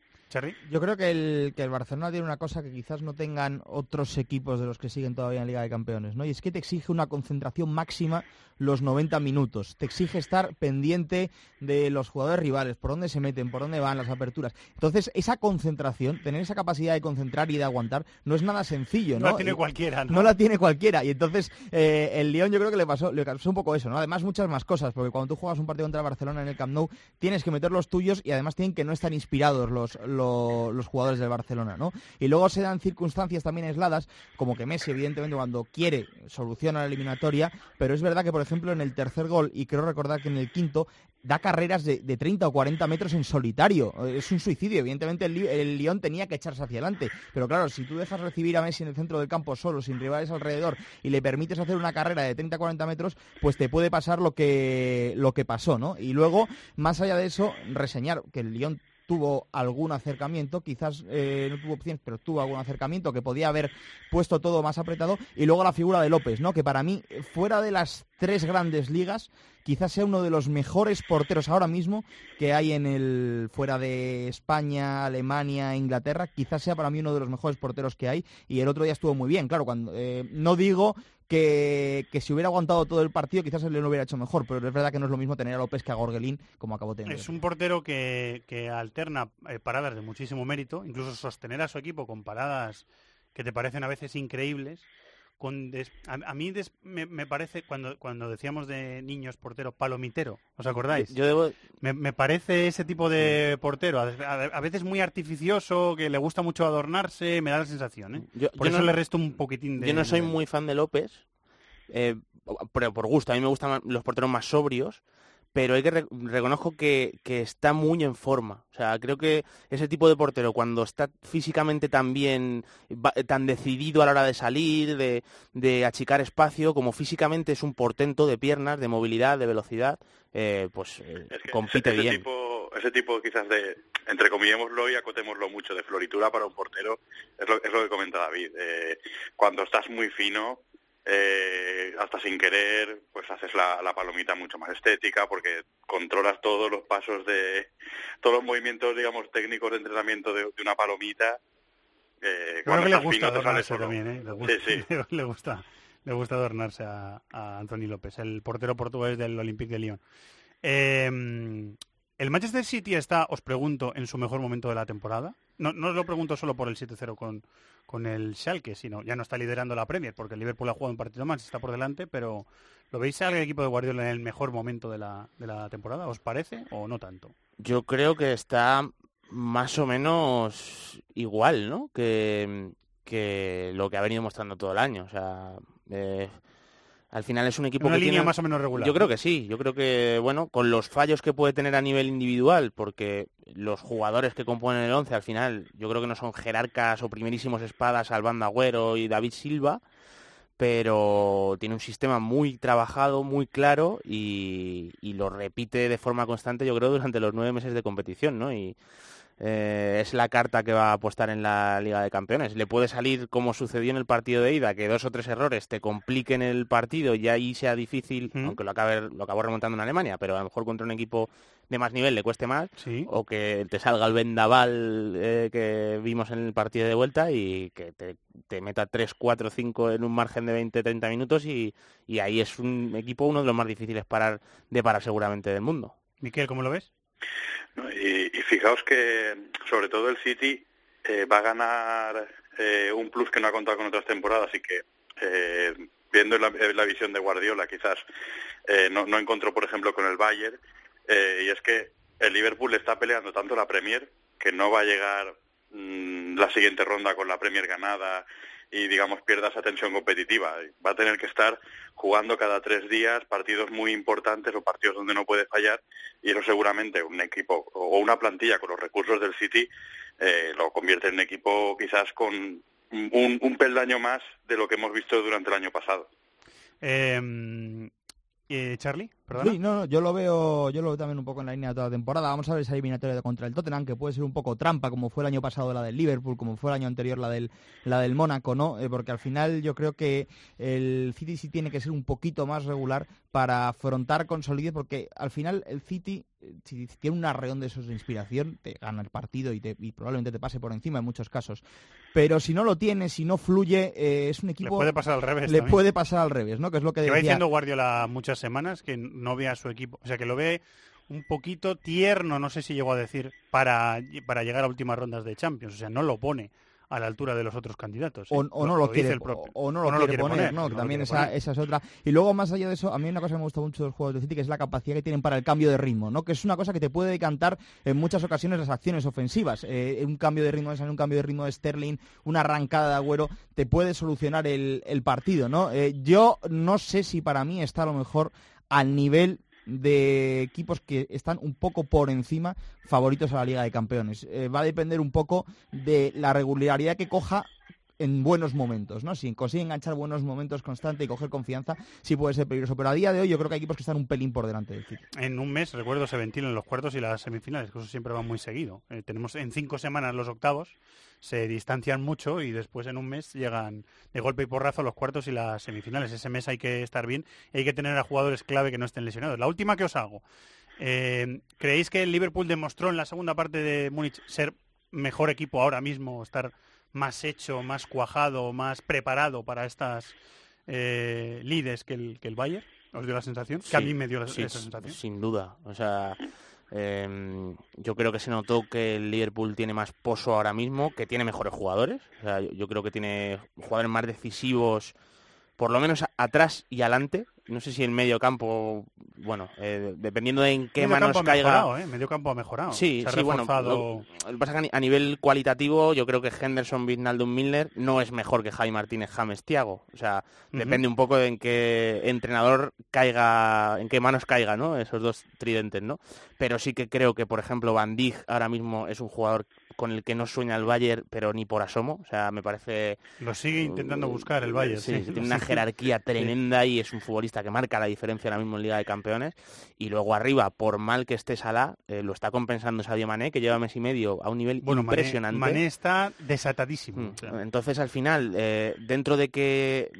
Yo creo que el, que el Barcelona tiene una cosa que quizás no tengan otros equipos de los que siguen todavía en Liga de Campeones, ¿no? Y es que te exige una concentración máxima los 90 minutos. Te exige estar pendiente de los jugadores rivales, por dónde se meten, por dónde van las aperturas. Entonces, esa concentración, tener esa capacidad de concentrar y de aguantar, no es nada sencillo, No ¿no? la tiene Y- cualquiera, ¿no? No la tiene cualquiera. Y entonces, eh, el Lyon yo creo que le pasó, le pasó un poco eso, ¿no? Además, muchas más cosas, porque cuando tú juegas un partido contra el Barcelona en el Camp Nou, tienes que meter los tuyos y además tienen que no estar inspirados los, lo- los jugadores del Barcelona, ¿no? Y luego se dan circunstancias también aisladas, como que Messi, evidentemente, cuando quiere, soluciona la eliminatoria, pero es verdad que, por ejemplo, en el tercer gol, y creo recordar que en el quinto, da carreras de, de 30 o 40 metros en solitario. Es un suicidio. Evidentemente el, el Lyon tenía que echarse hacia adelante. Pero claro, si tú dejas recibir a Messi en el centro del campo solo, sin rivales alrededor, y le permites hacer una carrera de 30-40 metros, pues te puede pasar lo que, lo que pasó, ¿no? Y luego, más allá de eso, reseñar que el Lyon tuvo algún acercamiento, quizás eh, no tuvo opciones, pero tuvo algún acercamiento que podía haber puesto todo más apretado. Y luego la figura de López, ¿no? Que para mí, fuera de las tres grandes ligas, quizás sea uno de los mejores porteros ahora mismo que hay en el fuera de España, Alemania, Inglaterra, quizás sea para mí uno de los mejores porteros que hay y el otro día estuvo muy bien, claro, cuando eh, no digo que, que si hubiera aguantado todo el partido quizás él lo hubiera hecho mejor, pero es verdad que no es lo mismo tener a López que a Gorgelín como acabó teniendo. Es un portero que, que alterna eh, paradas de muchísimo mérito, incluso sostener a su equipo con paradas que te parecen a veces increíbles. Con des- a, a mí des- me, me parece, cuando, cuando decíamos de niños porteros, palomitero, ¿os acordáis? Yo debo... me, me parece ese tipo de portero, a, veces muy artificioso, que le gusta mucho adornarse, me da la sensación, ¿eh? Yo- Por yo eso no- le resto un poquitín de... Yo no soy muy fan de López, eh, pero por gusto. A mí me gustan los porteros más sobrios, pero hay que re- reconozco que, que está muy en forma. O sea, creo que ese tipo de portero, cuando está físicamente tan bien, va- tan decidido a la hora de salir, de, de achicar espacio, como físicamente es un portento de piernas, de movilidad, de velocidad, eh, pues eh, compite ese bien. tipo ese tipo quizás de entrecomillémoslo y acotémoslo mucho de floritura para un portero es lo, es lo que comenta David Eh, cuando estás muy fino eh, hasta sin querer pues haces la, la palomita mucho más estética porque controlas todos los pasos de todos los movimientos digamos técnicos de entrenamiento de, de una palomita eh, Creo que le gusta adornarse solo. también, ¿eh? Le gusta, Sí, sí. le gusta, le gusta adornarse a, a Anthony López, el portero portugués del Olympique de Lyon. Eh, ¿El Manchester City está, os pregunto, en su mejor momento de la temporada? No, no os lo pregunto solo por el 7-0 con, con el Schalke, sino ya no está liderando la Premier, porque el Liverpool ha jugado un partido más, está por delante, pero ¿lo veis al equipo de Guardiola en el mejor momento de la, de la temporada? ¿Os parece o no tanto? Yo creo que está más o menos igual, ¿no? Que, que lo que ha venido mostrando todo el año. O sea, eh, al final es un equipo Una que línea tiene... más o menos regular, Yo creo que sí. Yo creo que, bueno, con los fallos que puede tener a nivel individual, porque los jugadores que componen el 11 al final, yo creo que no son jerarcas o primerísimos espadas Albanda Agüero y David Silva, pero tiene un sistema muy trabajado, muy claro y, y lo repite de forma constante, yo creo, durante los nueve meses de competición, ¿no? Y eh, es la carta que va a apostar en la Liga de Campeones. Le puede salir como sucedió en el partido de ida, que dos o tres errores te compliquen el partido y ahí sea difícil, aunque lo, acabe, lo acabó remontando en Alemania, pero a lo mejor contra un equipo de más nivel le cueste más, o que te salga el vendaval eh, que vimos en el partido de vuelta y que te, meta 3, 4, 5 en un margen de 20, 30 minutos y, y ahí es un equipo uno de los más difíciles parar, de parar seguramente del mundo. Miquel, ¿cómo lo ves? Y, fijaos que sobre todo el City eh, va a ganar eh, un plus que no ha contado con otras temporadas y que eh, viendo la, la, visión de Guardiola quizás no, no encontró por ejemplo con el Bayern y es que el Liverpool está peleando tanto la Premier que no va a llegar mm, la siguiente ronda con la Premier ganada y digamos pierda esa tensión competitiva. Va a tener que estar jugando cada tres días partidos muy importantes o partidos donde no puede fallar y eso seguramente un equipo o una plantilla con los recursos del City eh, lo convierte en equipo quizás con un, un peldaño más de lo que hemos visto durante el año pasado. Eh, eh, Charlie, Sí, no, no, yo lo veo, yo lo veo también un poco en la línea de toda la temporada. Vamos a ver esa eliminatoria contra el Tottenham, que puede ser un poco trampa, como fue el año pasado la del Liverpool, como fue el año anterior la del, la del Mónaco, ¿no? Eh, porque al final yo creo que el City sí tiene que ser un poquito más regular para afrontar con solidez, porque al final el City, eh, si tiene un arreón de esos de inspiración, te gana el partido y, te, y probablemente te pase por encima en muchos casos. Pero si no lo tiene, si no fluye, eh, es un equipo... Le puede pasar al revés. Le puede pasar al revés, ¿no? Que es lo que decía... diciendo Guardiola muchas semanas que no ve a su equipo, o sea, que lo ve un poquito tierno, no sé si llegó a decir, para, para llegar a últimas rondas de Champions, o sea, no lo pone a la altura de los otros candidatos. O, no lo, quiere, o, no lo, quiere, poner, ¿no? también esa, esa, es otra. Y luego, más allá de eso, a mí una cosa que me gusta mucho de los juegos de City, que es la capacidad que tienen para el cambio de ritmo, ¿no? Que es una cosa que te puede decantar en muchas ocasiones las acciones ofensivas. Eh, un cambio de ritmo de un cambio de ritmo de Sterling, una arrancada de Agüero, te puede solucionar el, el partido, ¿no? Eh, yo no sé si para mí está a lo mejor al nivel de equipos que están un poco por encima favoritos a la Liga de Campeones. Eh, va a depender un poco de la regularidad que coja en buenos momentos, ¿no? Si consigue enganchar buenos momentos constante y coger confianza, sí puede ser peligroso. Pero a día de hoy yo creo que hay equipos que están un pelín por delante del City. En un mes, recuerdo, se ventilan los cuartos y las semifinales, que eso siempre va muy seguido. Eh, tenemos en cinco semanas los octavos, se distancian mucho y después en un mes llegan de golpe y porrazo los cuartos y las semifinales. Ese mes hay que estar bien y hay que tener a jugadores clave que no estén lesionados. La última que os hago. Eh, ¿Creéis que el Liverpool demostró en la segunda parte de Múnich ser mejor equipo ahora mismo, estar más hecho, más cuajado, más preparado para estas eh, lides que el, que el Bayern? ¿Os dio la sensación? que a mí me dio esa sensación. Sin duda. O sea, em, yo creo que se notó que el Liverpool tiene más pozo ahora mismo, que tiene mejores jugadores. O sea, yo creo que tiene jugadores más decisivos, por lo menos atrás y adelante no sé si en medio campo, bueno, eh, dependiendo de en qué medio manos caiga. Mejorado, ¿eh? Medio campo ha mejorado. Sí, sí, bueno. Lo, que pasa que a nivel cualitativo, yo creo que Henderson, Wijnaldum, Milner no es mejor que Jaime Martínez, James, Tiago. O sea, depende un poco de en qué entrenador caiga, en qué manos caiga, ¿no? Esos dos tridentes, ¿no? Pero sí que creo que, por ejemplo, Van Dijk ahora mismo es un jugador con el que no sueña el Bayern, pero ni por asomo. O sea, me parece... Lo sigue intentando buscar el Bayern. Sí, tiene una jerarquía tremenda y es un futbolista que marca la diferencia ahora mismo en Liga de Campeones. Y luego arriba, por mal que esté Salah, eh, lo está compensando Sadio Mané, que lleva mes y medio a un nivel impresionante. Mané, está desatadísimo. Mm, entonces, al final, eh, dentro de que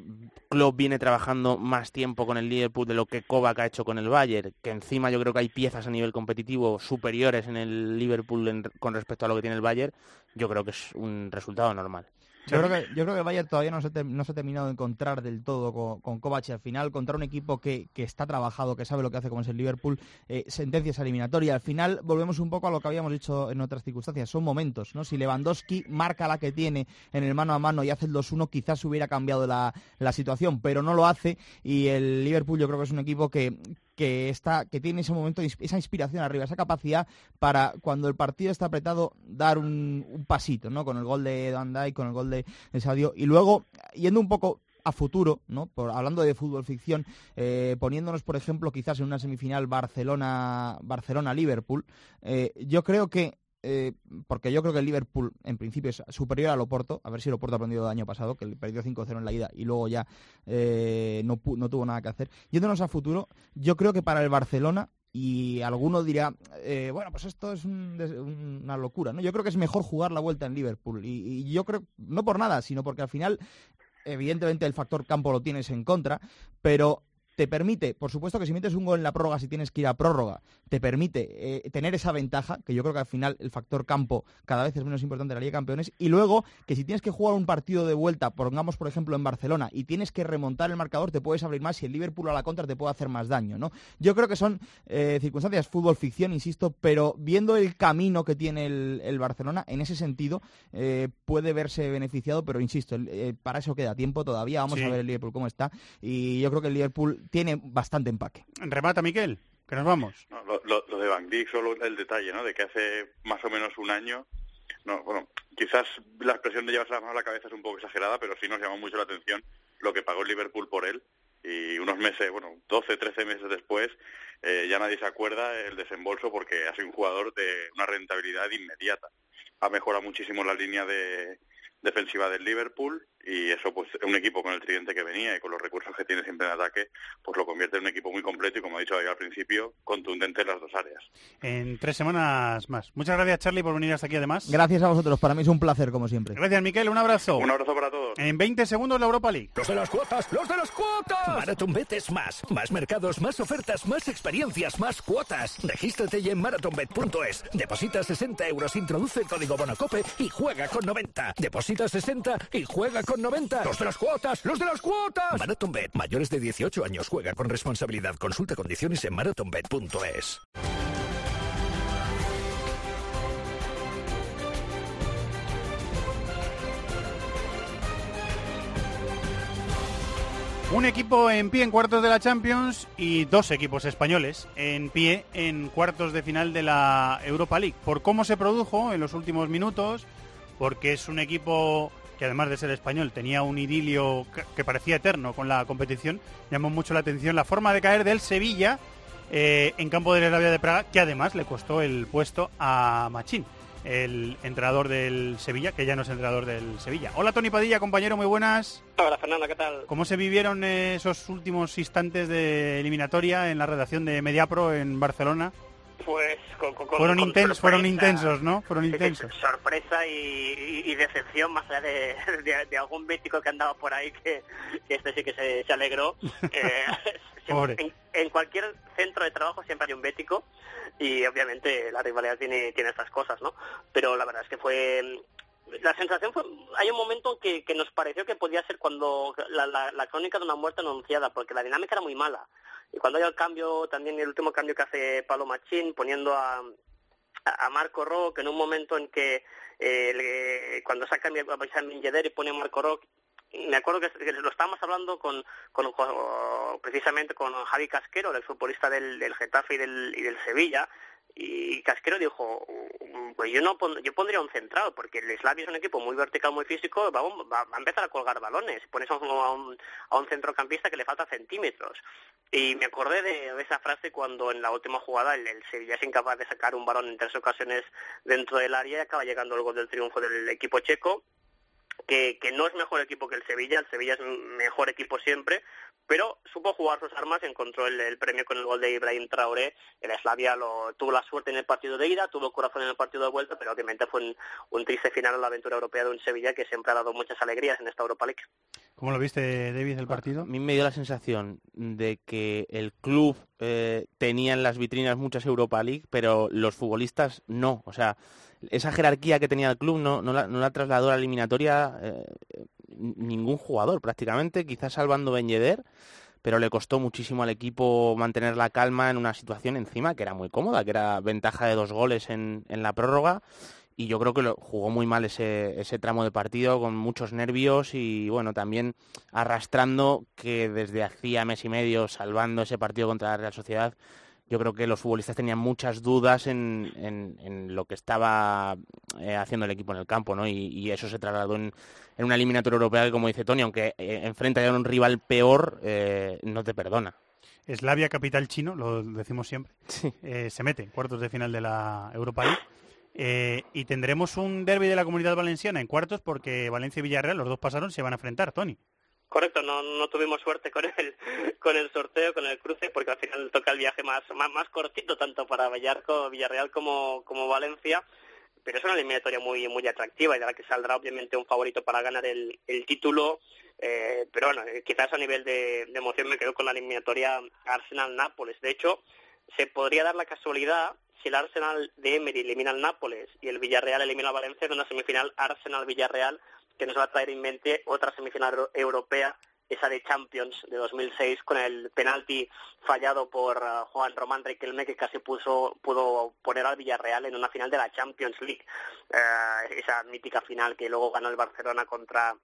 Klopp viene trabajando más tiempo con el Liverpool de lo que Kovac ha hecho con el Bayern, que encima yo creo que hay piezas a nivel competitivo superiores en el Liverpool con respecto a lo que tiene el Bayern, yo creo que es un resultado normal. Yo creo, que, yo creo que Bayern todavía no se, no se ha terminado de encontrar del todo con, con Kovac. Al final, contra un equipo que, que, está trabajado, que sabe lo que hace, como es el Liverpool, eh, sentencias eliminatorias. Al final, volvemos un poco a lo que habíamos dicho en otras circunstancias. Son momentos, ¿no? Si Lewandowski marca la que tiene en el mano a mano y hace el 2-1, quizás hubiera cambiado la, la situación, pero no lo hace. Y el Liverpool, yo creo que es un equipo que, que está que tiene ese momento esa inspiración arriba esa capacidad para cuando el partido está apretado dar un, pasito no con el gol de Dijk con el gol de, Sadio y luego yendo un poco a futuro, ¿no? Por, hablando de fútbol ficción, eh, poniéndonos, por ejemplo, quizás en una semifinal Barcelona, Barcelona Liverpool, eh, yo creo que eh, porque yo creo que el Liverpool en principio es superior al Oporto, a ver si el Oporto ha aprendido del año pasado, que perdió 5-0 en la ida y luego ya eh, no, no tuvo nada que hacer. Yéndonos a futuro, yo creo que para el Barcelona y alguno dirá, eh, bueno, pues esto es una locura, ¿no? Yo creo que es mejor jugar la vuelta en Liverpool y yo creo, no por nada, sino porque al final evidentemente el factor campo lo tienes en contra, pero te permite, por supuesto que si metes un gol en la prórroga, si tienes que ir a prórroga, te permite eh, tener esa ventaja, que yo creo que al final el factor campo cada vez es menos importante en la Liga de Campeones, y luego que si tienes que jugar un partido de vuelta, pongamos por ejemplo en Barcelona, y tienes que remontar el marcador, te puedes abrir más y el Liverpool a la contra te puede hacer más daño, ¿no? Yo creo que son eh, circunstancias fútbol ficción, insisto, pero viendo el camino que tiene el, Barcelona, en ese sentido eh, puede verse beneficiado, pero insisto, para eso queda tiempo todavía, vamos a ver el Liverpool cómo está, y yo creo que el Liverpool tiene bastante empaque. Remata, Miquel, que nos vamos. lo, de Van Dijk, solo el detalle, ¿no? De que hace más o menos un año, no, bueno, quizás la expresión de llevarse la mano a la cabeza es un poco exagerada, pero sí nos llamó mucho la atención lo que pagó el Liverpool por él y unos meses, bueno, 12, 13 meses después, eh, ya nadie se acuerda el desembolso porque ha sido un jugador de una rentabilidad inmediata. Ha mejorado muchísimo la línea de, defensiva del Liverpool y eso pues un equipo con el tridente que venía y con los recursos que tiene siempre en ataque pues lo convierte en un equipo muy completo y como ha dicho al principio contundente en las dos áreas. En tres semanas más. Muchas gracias Charlie por venir hasta aquí además. Gracias a vosotros. Para mí es un placer como siempre. Gracias Miquel. Un abrazo. Un abrazo para todos. En 20 segundos la Europa League. Los de las cuotas los de las cuotas. Marathon Bet es más. Más mercados más ofertas más experiencias más cuotas. Regístrate ya en marathonbet.es deposita 60 euros introduce el código Bonacope y juega con 90 deposita 60 y juega con 90. ¡Los de las cuotas! ¡Los de las cuotas! MarathonBet. Mayores de 18 años. Juega con responsabilidad. Consulta condiciones en marathonbet.es. Un equipo en pie en cuartos de la Champions y dos equipos españoles en pie en cuartos de final de la Europa League. Por cómo se produjo en los últimos minutos, porque es un equipo que además de ser español tenía un idilio que parecía eterno con la competición, llamó mucho la atención la forma de caer del Sevilla eh, en campo de la Arabia de Praga, que además le costó el puesto a Machín, el entrenador del Sevilla, que ya no es entrenador del Sevilla. Hola Tony Padilla, compañero, muy buenas. Hola Fernanda, ¿qué tal? ¿Cómo se vivieron esos últimos instantes de eliminatoria en la redacción de Mediapro en Barcelona? Pues con, fueron, intensos, fueron intensos, ¿no? Fueron intensos. Sorpresa y, decepción, más allá de, algún bético que andaba por ahí que, este sí que se, alegró. Eh, en, cualquier centro de trabajo siempre hay un bético y obviamente la rivalidad tiene, tiene estas cosas, ¿no? Pero la verdad es que fue la sensación fue, hay un momento que, que nos pareció que podía ser cuando la, la, crónica de una muerte anunciada, porque la dinámica era muy mala. Y cuando hay el cambio, también el último cambio que hace Palo Machín, poniendo a, Marco Rock en un momento en que eh, cuando saca a Minjeder y pone a Marco Rock, me acuerdo que, lo estábamos hablando con, con, precisamente con Javi Casquero, el futbolista del, del Getafe y del, y del Sevilla, y Casquero dijo, pues yo no yo pondría un central, porque el Slavia es un equipo muy vertical, muy físico, va, a empezar a colgar balones, pones a un, a un, centrocampista que le falta centímetros. Y me acordé de esa frase cuando en la última jugada el, Sevilla es incapaz de sacar un balón en tres ocasiones dentro del área y acaba llegando el gol del triunfo del equipo checo que, que, no es mejor equipo que el Sevilla, el Sevilla es mejor equipo siempre, pero supo jugar sus armas, encontró el, premio con el gol de Ibrahim Traoré, el Slavia lo, tuvo la suerte en el partido de ida, tuvo corazón en el partido de vuelta, pero obviamente fue un, triste final en la aventura europea de un Sevilla que siempre ha dado muchas alegrías en esta Europa League. ¿Cómo lo viste, David, el partido? A mí me dio la sensación de que el club eh, tenía en las vitrinas muchas Europa League, pero los futbolistas no, o sea esa jerarquía que tenía el club no, no, la, trasladó a la eliminatoria eh, ningún jugador prácticamente, quizás salvando Ben pero le costó muchísimo al equipo mantener la calma en una situación encima que era muy cómoda, que era ventaja de dos goles en, en la prórroga y yo creo que jugó muy mal ese, ese tramo de partido con muchos nervios y bueno, también arrastrando que desde hacía mes y medio salvando ese partido contra la Real Sociedad yo creo que los futbolistas tenían muchas dudas en, en, lo que estaba eh, haciendo el equipo en el campo, ¿no? Y, eso se trasladó en, en, una eliminatoria europea que, como dice Tony, aunque eh, enfrenta a un rival peor, eh, no te perdona. Eslavia, capital chino, lo decimos siempre, se mete en cuartos de final de la Europa League. y tendremos un derby de la comunidad valenciana en cuartos porque Valencia y Villarreal, los dos pasaron, se van a enfrentar, Tony. Correcto, no, no tuvimos suerte con el, con el sorteo, con el cruce, porque al final toca el viaje más, más, más cortito, tanto para Vallarco, Villarreal como, como Valencia, pero es una eliminatoria muy, muy atractiva y de la que saldrá obviamente un favorito para ganar el, el título, eh, pero bueno, eh, quizás a nivel de, de emoción me quedo con la eliminatoria Arsenal-Nápoles. De hecho, se podría dar la casualidad si el Arsenal de Emery elimina al Nápoles y el Villarreal elimina al Valencia en una semifinal Arsenal-Villarreal que nos va a traer en mente otra semifinal euro- europea, esa de Champions de 2006, con el penalti fallado por uh, Juan Román Riquelme, que casi puso, pudo poner al Villarreal en una final de la Champions League. Eh, esa mítica final que luego ganó el Barcelona contra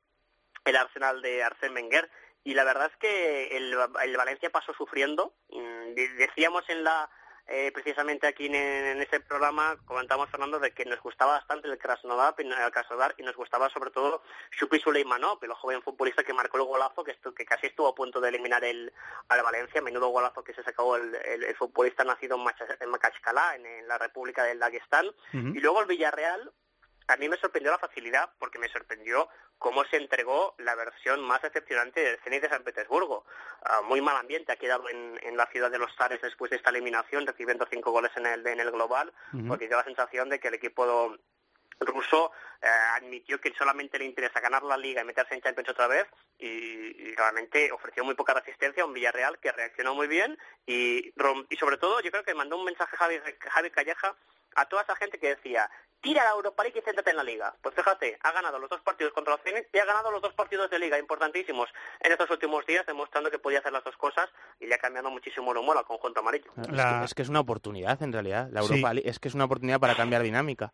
el Arsenal de Arsène Wenger. Y la verdad es que el, el Valencia pasó sufriendo. Mm, de- Decíamos en la eh, precisamente aquí en, en este programa comentamos Fernando de que nos gustaba bastante el Krasnodar, el Krasnodar y nos gustaba sobre todo Shupi Suleimanov, el joven futbolista que marcó el golazo que, estu- que casi estuvo a punto de eliminar el, al Valencia, menudo golazo que se sacó el, el- el futbolista nacido en, Macha- en Makachkala, en, en la República del Dagestán. Ujú. Y luego el Villarreal, a mí me sorprendió la facilidad porque me sorprendió cómo se entregó la versión más decepcionante del Zenit de San Petersburgo. Ah, muy mal ambiente ha quedado en, en la ciudad de los Zares después de esta eliminación, recibiendo cinco goles en el, en el global, porque dio la sensación de que el equipo ruso eh, admitió que solamente le interesa ganar la liga y meterse en Champions otra vez y, y realmente ofreció muy poca resistencia a un Villarreal que reaccionó muy bien y, y sobre todo yo creo que mandó un mensaje Javi, Javi Calleja a toda esa gente que decía tira la Europa League y céntrate en la liga. Pues fíjate, ha ganado los dos partidos contra el Zenit y ha ganado los dos partidos de liga importantísimos en estos últimos días, demostrando que podía hacer las dos cosas y le ha cambiado muchísimo el humor al conjunto amarillo. Es, que, es que es una oportunidad, en realidad. La Europa Sí. League- es que es una oportunidad para cambiar dinámica.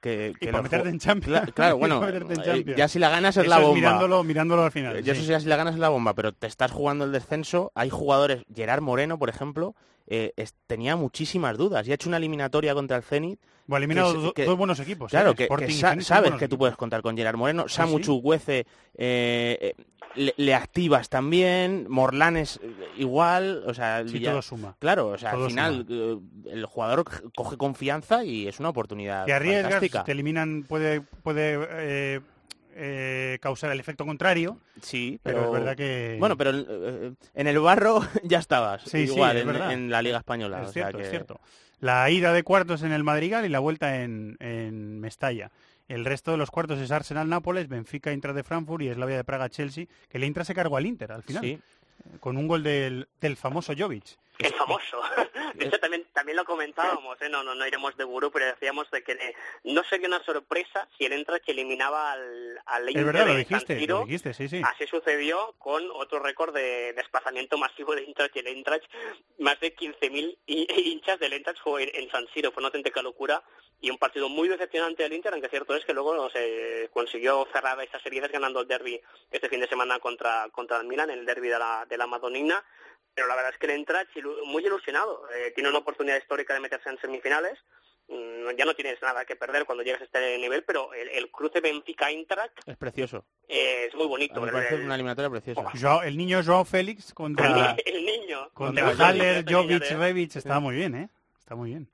Que, que para los meterte en Champions. Cla- Claro, Y bueno, para meterte en eh, Champions. ya si la ganas es Eso la bomba. mirándolo, mirándolo al final. Eh, Yo sí. eso ya si la ganas es la bomba, pero te estás jugando el descenso. Hay jugadores, Gerard Moreno, por ejemplo, eh, es- tenía muchísimas dudas y ha hecho una eliminatoria contra el Zenit. Bueno, ha eliminado que es- do- que- dos buenos equipos, Claro, ¿eh? que, Sporting que sa- Zenit sabes que tú puedes contar con Gerard Moreno. Samu sí. Chukwueze, eh, eh, le, le activas también. Morlanes igual. O sea, Sí, Villar- todo suma. Claro, o sea, Todo al final el jugador coge confianza y es una oportunidad Te arriesgas, fantástica. te eliminan, puede, puede eh, causar el efecto contrario. Sí, pero, pero, es verdad que... Bueno, pero eh, en el barro ya estabas. Sí, sí, igual es en, la Liga Española. Es o sea cierto, que- es cierto. La ida de cuartos en el Madrigal y la vuelta en, en Mestalla. El resto de los cuartos es Arsenal-Nápoles, Benfica, Intra de Frankfurt y Eslavia de Praga-Chelsea, que el Intra se cargó al Inter al final, Sí. con un gol del, del famoso Jovic. El famoso. De hecho, también, también lo comentábamos, ¿eh? no, no, no iremos de gurú, pero decíamos de que eh, no sería una sorpresa si el Eintracht eliminaba al, al Es Inter verdad, lo dijiste, lo sí, sí. Así sucedió con otro récord de desplazamiento masivo de Eintracht y el Eintracht. Más de 15.000 hi- hinchas del Eintracht jugó en, en San Siro. Fue una auténtica locura y un partido muy decepcionante del Inter, aunque cierto es que luego se consiguió cerrar esas heridas ganando el derby este fin de semana contra, contra el Milan, el derby de la, de la Madonina. Pero la verdad es que el Eintracht ilu- muy ilusionado. Eh, tiene una oportunidad histórica de meterse en semifinales. Mm, Ya no tienes nada que perder cuando llegues a este nivel, pero el, el cruce Benfica-Eintracht Es precioso. eh, es muy bonito. Me parece El- una eliminatoria preciosa. Joao- el niño Joao Félix contra, el niño. contra Haller, Jovic, Peñarol. Revic. Está muy bien, ¿eh? Está muy bien.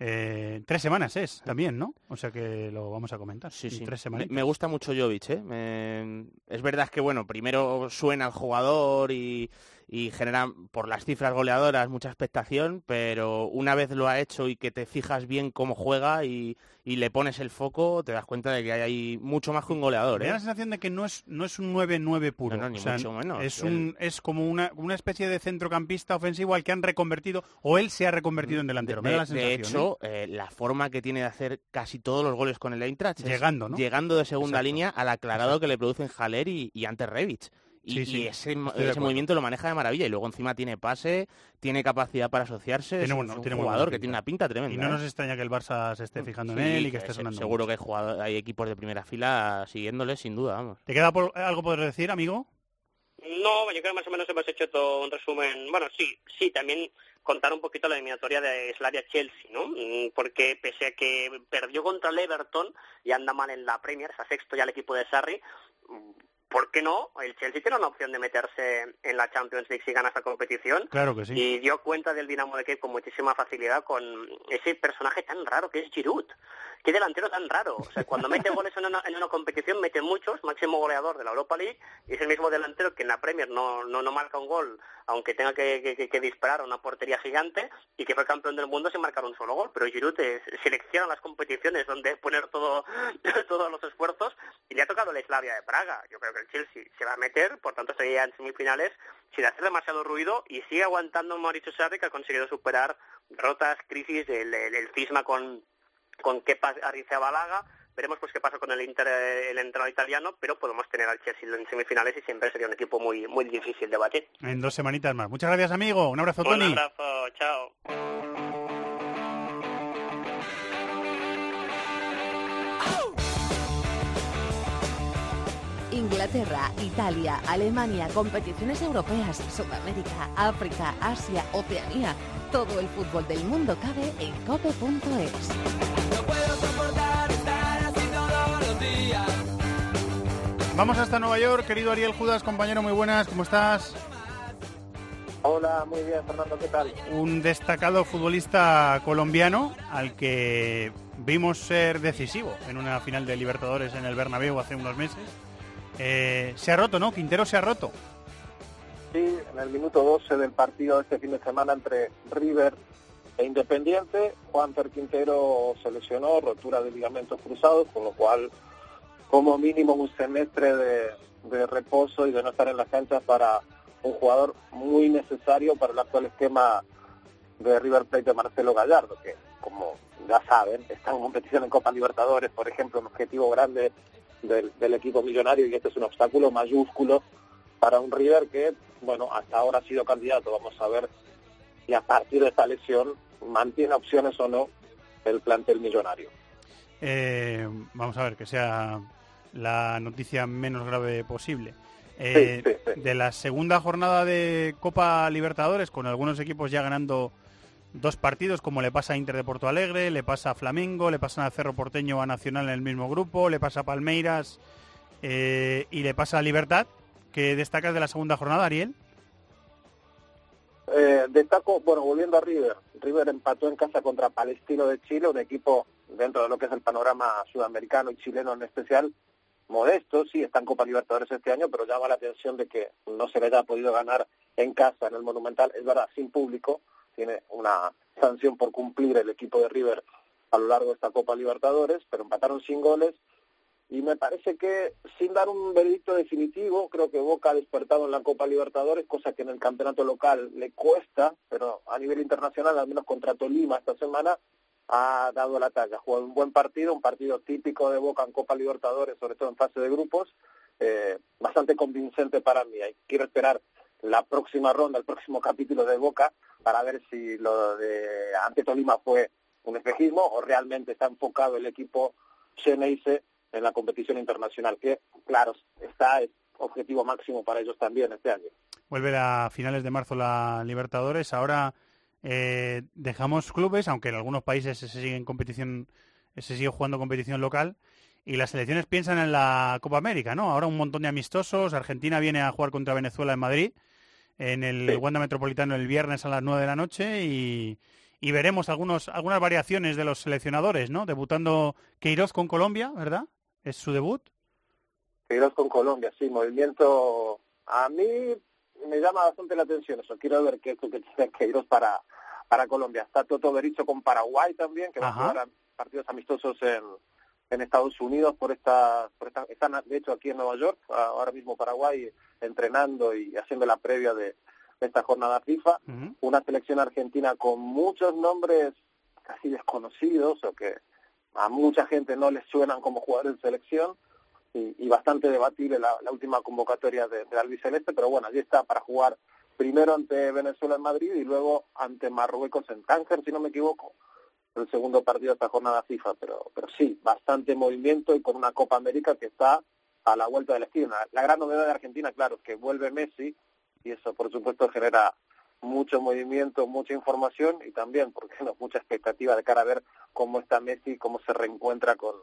Eh, tres semanas es también, ¿no? O sea que lo vamos a comentar. Sí, sí. Tres Me, semanas. me gusta mucho Jovic, ¿eh? Me- es verdad que, bueno, primero suena el jugador y, y genera por las cifras goleadoras mucha expectación, pero una vez lo ha hecho y que te fijas bien cómo juega y, y le pones el foco, te das cuenta de que hay ahí mucho más que un goleador, Me da ¿eh? la sensación de que no es, no es un 9-9 puro. No, no, ni O sea, mucho menos. Es, Él- un, es como una, una especie de centrocampista ofensivo al que han reconvertido, o él se ha reconvertido en delantero. Me De, da la sensación. ¿eh? hecho, eh, la forma que tiene de hacer casi todos los goles con el Eintracht es Llegando, ¿no? llegando de segunda Exacto. línea al aclarado que le producen Haller y, y ante. Y, Sí, sí, y ese, movimiento lo maneja de maravilla y luego encima tiene pase, tiene capacidad para asociarse, Tiene es, un- bueno- es un tiene jugador que tiene una pinta tremenda. Y no ¿eh? nos extraña que el Barça se esté fijando Sí, en él y que esté sonando. Seguro mucho. que hay, jugador- hay equipos de primera fila siguiéndole, sin duda, vamos. ¿Te queda por- algo por decir, amigo? No, yo creo que más o menos hemos hecho todo un resumen. Bueno, sí, sí, también contar un poquito la eliminatoria de Slavia-Chelsea, ¿no? Mm, Porque pese a que perdió contra el Everton y anda mal en la Premier, está sexto ya el equipo de Sarri, mm, ¿por qué no? El Chelsea tiene una opción de meterse en la Champions League si gana esta competición. Claro que sí. Y dio cuenta del Dinamo de Kiev con muchísima facilidad con ese personaje tan raro que es Giroud. Qué delantero tan raro. O sea, cuando mete goles en una, en una competición, mete muchos, máximo goleador de la Europa League, y es el mismo delantero que en la Premier no, no, no marca un gol, aunque tenga que, que, que disparar a una portería gigante, y que fue campeón del mundo sin marcar un solo gol. Pero Giroud es, selecciona las competiciones donde poner todo, todos los esfuerzos, y le ha tocado la Slavia de Praga. Yo creo que el Chelsea se va a meter, por tanto estaría en semifinales sin hacer demasiado ruido, y sigue aguantando Mauricio Sarri, que ha conseguido superar derrotas, crisis, el, el, el cisma con con Kepa Arrizabalaga. Veremos pues qué pasa con el Inter, el entrenador italiano, pero podemos tener al Chelsea en semifinales y siempre sería un equipo muy muy difícil de batir. En dos semanitas más. Muchas gracias, amigo. Un abrazo, Tony. Un abrazo, chao. Inglaterra, Italia, Alemania, competiciones europeas, Sudamérica, África, Asia, Oceanía. Todo el fútbol del mundo cabe en cope.es. Vamos hasta Nueva York, querido Ariel Judas, compañero, muy buenas, ¿cómo estás? Hola, muy bien, Fernando, ¿qué tal? Un destacado futbolista colombiano al que vimos ser decisivo en una final de Libertadores en el Bernabéu hace unos meses. Eh, se ha roto, ¿no? Quintero se ha roto. Sí, en el minuto 12 del partido de este fin de semana entre River e Independiente, Juanfer Quintero se lesionó, rotura de ligamentos cruzados, con lo cual como mínimo un semestre de, de reposo y de no estar en las canchas para un jugador muy necesario para el actual esquema de River Plate de Marcelo Gallardo, que como ya saben, está en competición en Copa Libertadores, por ejemplo, un objetivo grande del, del, equipo millonario y este es un obstáculo mayúsculo para un River que, bueno, hasta ahora ha sido candidato. Vamos a ver si a partir de esta lesión mantiene opciones o no el plantel millonario. Eh, vamos a ver, que sea la noticia menos grave posible. Eh, sí, sí, sí. De la segunda jornada de Copa Libertadores, con algunos equipos ya ganando dos partidos, como le pasa a Inter de Porto Alegre, le pasa a Flamengo, le pasa a Cerro Porteño a Nacional en el mismo grupo, le pasa a Palmeiras eh, y le pasa a Libertad. ¿Qué destacas de la segunda jornada, Ariel? Eh, destaco, bueno, volviendo a River. River empató en casa contra Palestino de Chile, un equipo dentro de lo que es el panorama sudamericano y chileno en especial, modesto, sí, está en Copa Libertadores este año, pero llama la atención de que no se le haya podido ganar en casa, en el Monumental, es verdad, sin público, tiene una sanción por cumplir el equipo de River a lo largo de esta Copa Libertadores, pero empataron sin goles y me parece que sin dar un veredicto definitivo, creo que Boca ha despertado en la Copa Libertadores, cosa que en el campeonato local le cuesta, pero a nivel internacional, al menos contra Tolima esta semana, ha dado la talla. Ha jugado un buen partido, un partido típico de Boca en Copa Libertadores, sobre todo en fase de grupos, eh, bastante convincente para mí. Quiero esperar la próxima ronda, el próximo capítulo de Boca, para ver si lo de ante Tolima fue un espejismo o realmente está enfocado el equipo Xeneize en la competición internacional, que claro, está es objetivo máximo para ellos también este año. Vuelve a finales de marzo la Libertadores, ahora eh, dejamos clubes, aunque en algunos países se sigue en competición, se sigue jugando competición local, y las selecciones piensan en la Copa América, ¿no? Ahora un montón de amistosos, Argentina viene a jugar contra Venezuela en Madrid, en el sí. Wanda Metropolitano el viernes a las 9 de la noche y, y veremos algunos, algunas variaciones de los seleccionadores, ¿no? Debutando Queiroz con Colombia, ¿verdad? ¿Es su debut? Queiroz con Colombia, sí, movimiento... A mí me llama bastante la atención eso. Quiero ver qué es lo que tiene Queiroz para, para Colombia. Está Toto Bericho con Paraguay también, que va Ajá. a jugar partidos amistosos en, en Estados Unidos por esta, por esta... Están, de hecho, aquí en Nueva York, ahora mismo Paraguay, entrenando y haciendo la previa de esta jornada FIFA. Uh -huh. Una selección argentina con muchos nombres casi desconocidos o que a mucha gente no les suenan como jugadores de selección y, y bastante debatible la, la, última convocatoria de, de albiceleste, pero bueno, allí está para jugar primero ante Venezuela en Madrid y luego ante Marruecos en Tánger, si no me equivoco, el segundo partido de esta jornada FIFA, pero, pero sí, bastante movimiento y con una Copa América que está a la vuelta de la esquina. La gran novedad de Argentina, claro, es que vuelve Messi y eso por supuesto genera mucho movimiento, mucha información y también, porque no, mucha expectativa de cara a ver cómo está Messi, cómo se reencuentra con,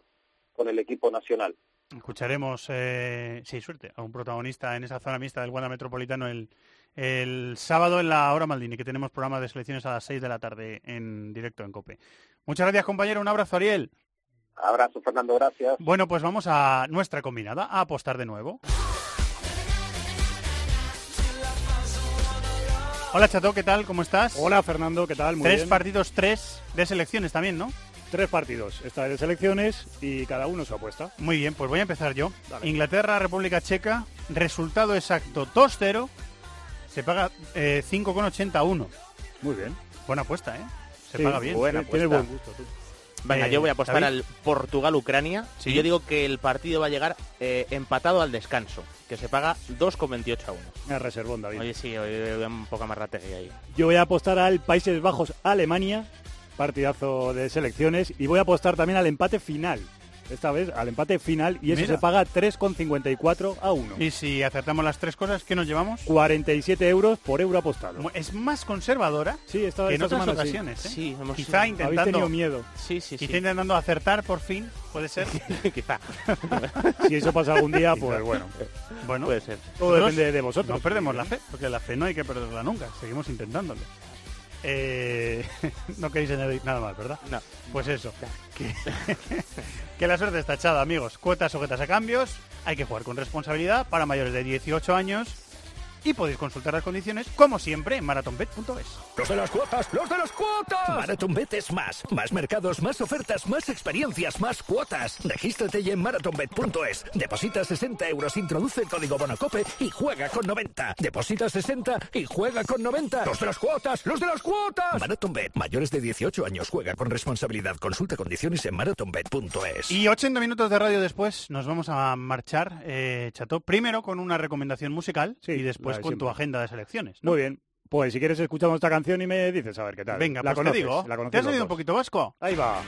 con el equipo nacional. Escucharemos, eh, sí, suerte, a un protagonista en esa zona mixta del Wanda Metropolitano el, el sábado en la hora Maldini, que tenemos programa de selecciones a las 6 de la tarde en directo en COPE. Muchas gracias, compañero. Un abrazo, Ariel. Abrazo, Fernando, gracias. Bueno, pues vamos a nuestra combinada, a apostar de nuevo. Hola, Chato, ¿qué tal? ¿Cómo estás? Hola, Fernando, ¿qué tal? Muy tres bien. partidos, tres de selecciones también, ¿no? Tres partidos. Esta de selecciones y cada uno su apuesta. Muy bien, pues voy a empezar yo. Inglaterra, República Checa, resultado exacto 2-0, se paga eh, 5,81. Muy bien. Buena apuesta, ¿eh? Se Sí, paga bien. buena Sí, apuesta. tienes buen gusto, tú. Venga, Eh, yo voy a apostar David. al Portugal-Ucrania. Sí. Y yo digo que el partido va a llegar eh, empatado al descanso, que se paga 2,28 a 1. Me reservón, David. Oye, sí, hoy veo un poco más ratería ahí. Yo voy a apostar al Países Bajos-Alemania, partidazo de selecciones, y voy a apostar también al empate final. Esta vez al empate final y eso Mira. se paga 3,54 a 1. Y si acertamos las tres cosas, ¿qué nos llevamos? 47 euros por euro apostado. Es más conservadora Sí, esta, que en esta otras semana sí. ocasiones, ¿eh? Sí, hemos- Quizá intentando... tenido miedo. Sí, sí, Quizá intentando acertar por fin, puede ser. Quizá. Si eso pasa algún día, pues bueno. Bueno, Puede ser. Todo nosotros depende de vosotros. No perdemos la fe, porque la fe no hay que perderla nunca. Seguimos intentándolo. Eh, no queréis añadir nada más, ¿verdad? No. Pues eso. Que, que la suerte está echada, amigos. Cuotas sujetas a cambios. Hay que jugar con responsabilidad para mayores de 18 años. Y podéis consultar las condiciones, como siempre, en marathonbet.es. Los de las cuotas, los de las cuotas. MarathonBet es más. Más mercados, más ofertas, más experiencias, más cuotas. Regístrate ya en marathonbet.es. Deposita 60 euros, introduce el código Bonocope y juega con 90. Deposita 60 y juega con 90. Los de las cuotas, los de las cuotas. MarathonBet, mayores de 18 años, juega con responsabilidad. Consulta condiciones en marathonbet.es. Y 80 minutos de radio después nos vamos a marchar, eh, Chato, primero con una recomendación musical y después con tu agenda de selecciones. ¿no? Muy bien. Pues si quieres escuchamos esta canción y me dices a ver qué tal. Venga, la pues conoces, te digo. la ¿Te has oído un poquito vasco? Ahí va.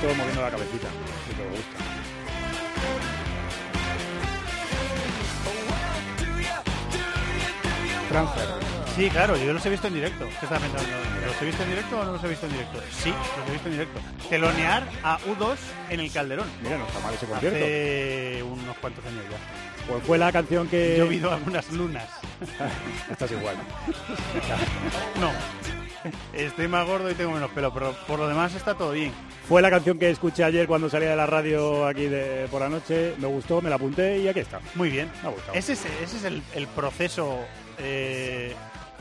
Todos moviendo la cabecita. Que me gusta. Transfer. Sí, claro, yo los he visto en directo. ¿Qué estás pensando? ¿Los he visto en directo o no los he visto en directo? Sí, los he visto en directo. Telonear a U2 en el Calderón. Mira, no está mal ese concierto. Hace unos cuantos años ya. Pues fue la canción que... He llovido algunas lunas. Estás igual. No. Estoy más gordo y tengo menos pelo, pero por lo demás está todo bien. Fue la canción que escuché ayer cuando salía de la radio aquí de, por la noche. Me gustó, me la apunté y aquí está. Muy bien. Me ha gustado. Ese es, ese es el, el proceso eh,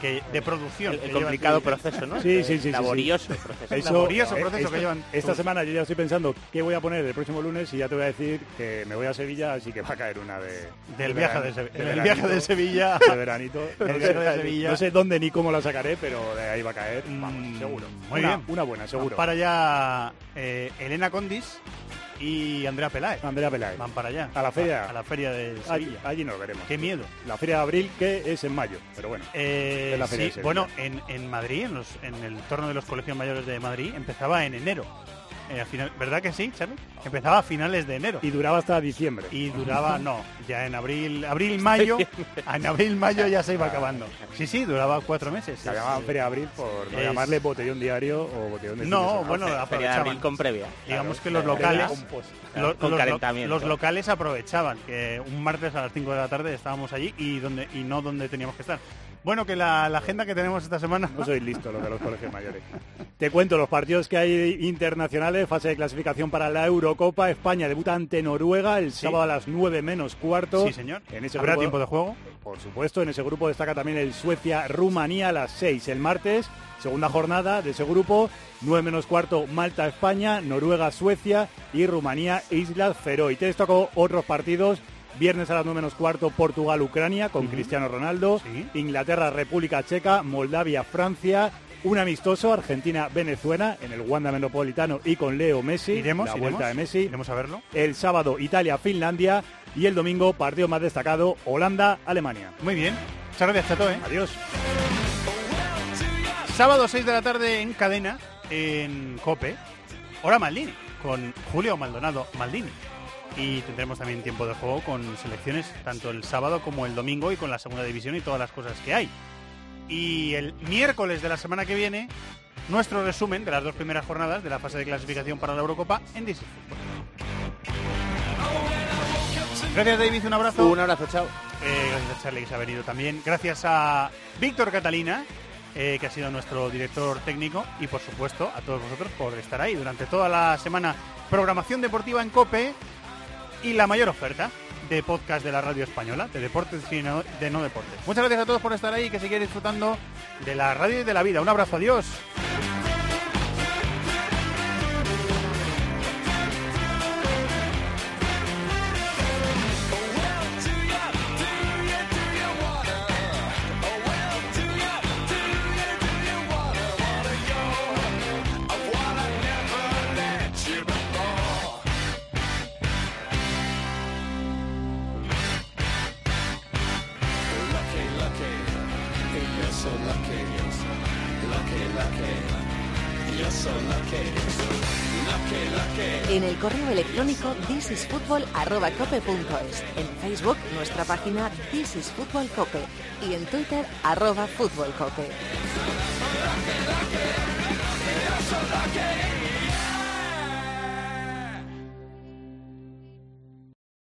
que, de producción. El, complicado proceso, ¿no? Sí, sí, sí, sí, sí. Laborioso proceso. Eso- laborioso eh, proceso que llevan Esta semana yo ya estoy pensando qué voy a poner el próximo lunes y ya te voy a decir que me voy a Sevilla, así que va a caer una de... Del de viaje de Sevilla. de El viaje de veranito, Sevilla. De veranito. El No viaje de sé- Sevilla. No sé dónde ni cómo la sacaré, pero de ahí va a caer. Vamos, seguro. Mm, Muy una, bien. Una buena, seguro. Para allá eh, Elena Condis y Andrea Peláez. Andrea Peláez. Van para allá. A la feria. A, la feria de Allí, Sevilla. allí nos veremos. Qué miedo. La feria de abril, que es en mayo, pero bueno. Eh, Es la feria sí, de Sevilla. bueno, en, en Madrid, en, los, en el torno de los colegios mayores de Madrid, empezaba en enero. Eh, final, ¿Verdad que sí, Charlie? Empezaba a finales de enero. Y duraba hasta diciembre. Y duraba, no, ya en abril, abril, mayo, en abril, mayo ya se iba acabando. Sí, sí, duraba cuatro meses. Se llamaban Es- Feria de Abril por no es- llamarle botellón diario o botellón de No, semana. bueno, Feria de aprovechaban. abril con previa. Digamos Claro, que los locales, lo- con los, lo- calentamiento. los locales aprovechaban que un martes a las 5 de la tarde estábamos allí y donde y no donde teníamos que estar. Bueno, que la, la agenda que tenemos esta semana. No soy listo los de los colegios mayores. Te cuento los partidos que hay internacionales, fase de clasificación para la Eurocopa. España debuta ante Noruega el Sí. sábado a las 9 menos cuarto. Sí, señor. En ese ¿Habrá grupo- tiempo de juego? Por supuesto, en ese grupo destaca también el Suecia-Rumanía a las 6 el martes. Segunda jornada de ese grupo, 9 menos cuarto Malta-España, Noruega-Suecia y Rumanía-Islas Feroe. Te destaco otros partidos. Viernes a las 9 menos cuarto Portugal-Ucrania con Cristiano Ronaldo. Inglaterra-República Checa, Moldavia-Francia. Un amistoso Argentina-Venezuela en el Wanda Metropolitano y con Leo Messi. Iremos, la iremos. vuelta de Messi. Iremos a verlo. El sábado Italia-Finlandia y el domingo partido más destacado Holanda-Alemania. Muy bien. Muchas gracias, Chato, ¿eh? Adiós. Sábado 6 de la tarde en cadena, en Cope, hora Maldini, con Julio Maldonado Maldini. Y tendremos también tiempo de juego con selecciones tanto el sábado como el domingo y con la segunda división y todas las cosas que hay. Y el miércoles de la semana que viene nuestro resumen de las dos primeras jornadas de la fase de clasificación para la Eurocopa en DC Gracias David, un abrazo. Un abrazo, chao. Eh, gracias a Charlie que se ha venido también. Gracias a Víctor Catalina, eh, que ha sido nuestro director técnico. Y por supuesto a todos vosotros por estar ahí durante toda la semana. Programación deportiva en COPE y la mayor oferta de podcast de la radio española, de deportes y de no deportes. Muchas gracias a todos por estar ahí y que sigáis disfrutando de la radio y de la vida. Un abrazo, adiós. en el correo electrónico thisisfutbol.cope.es, en Facebook nuestra página thisisfutbolcope y en Twitter arroba futbolcope.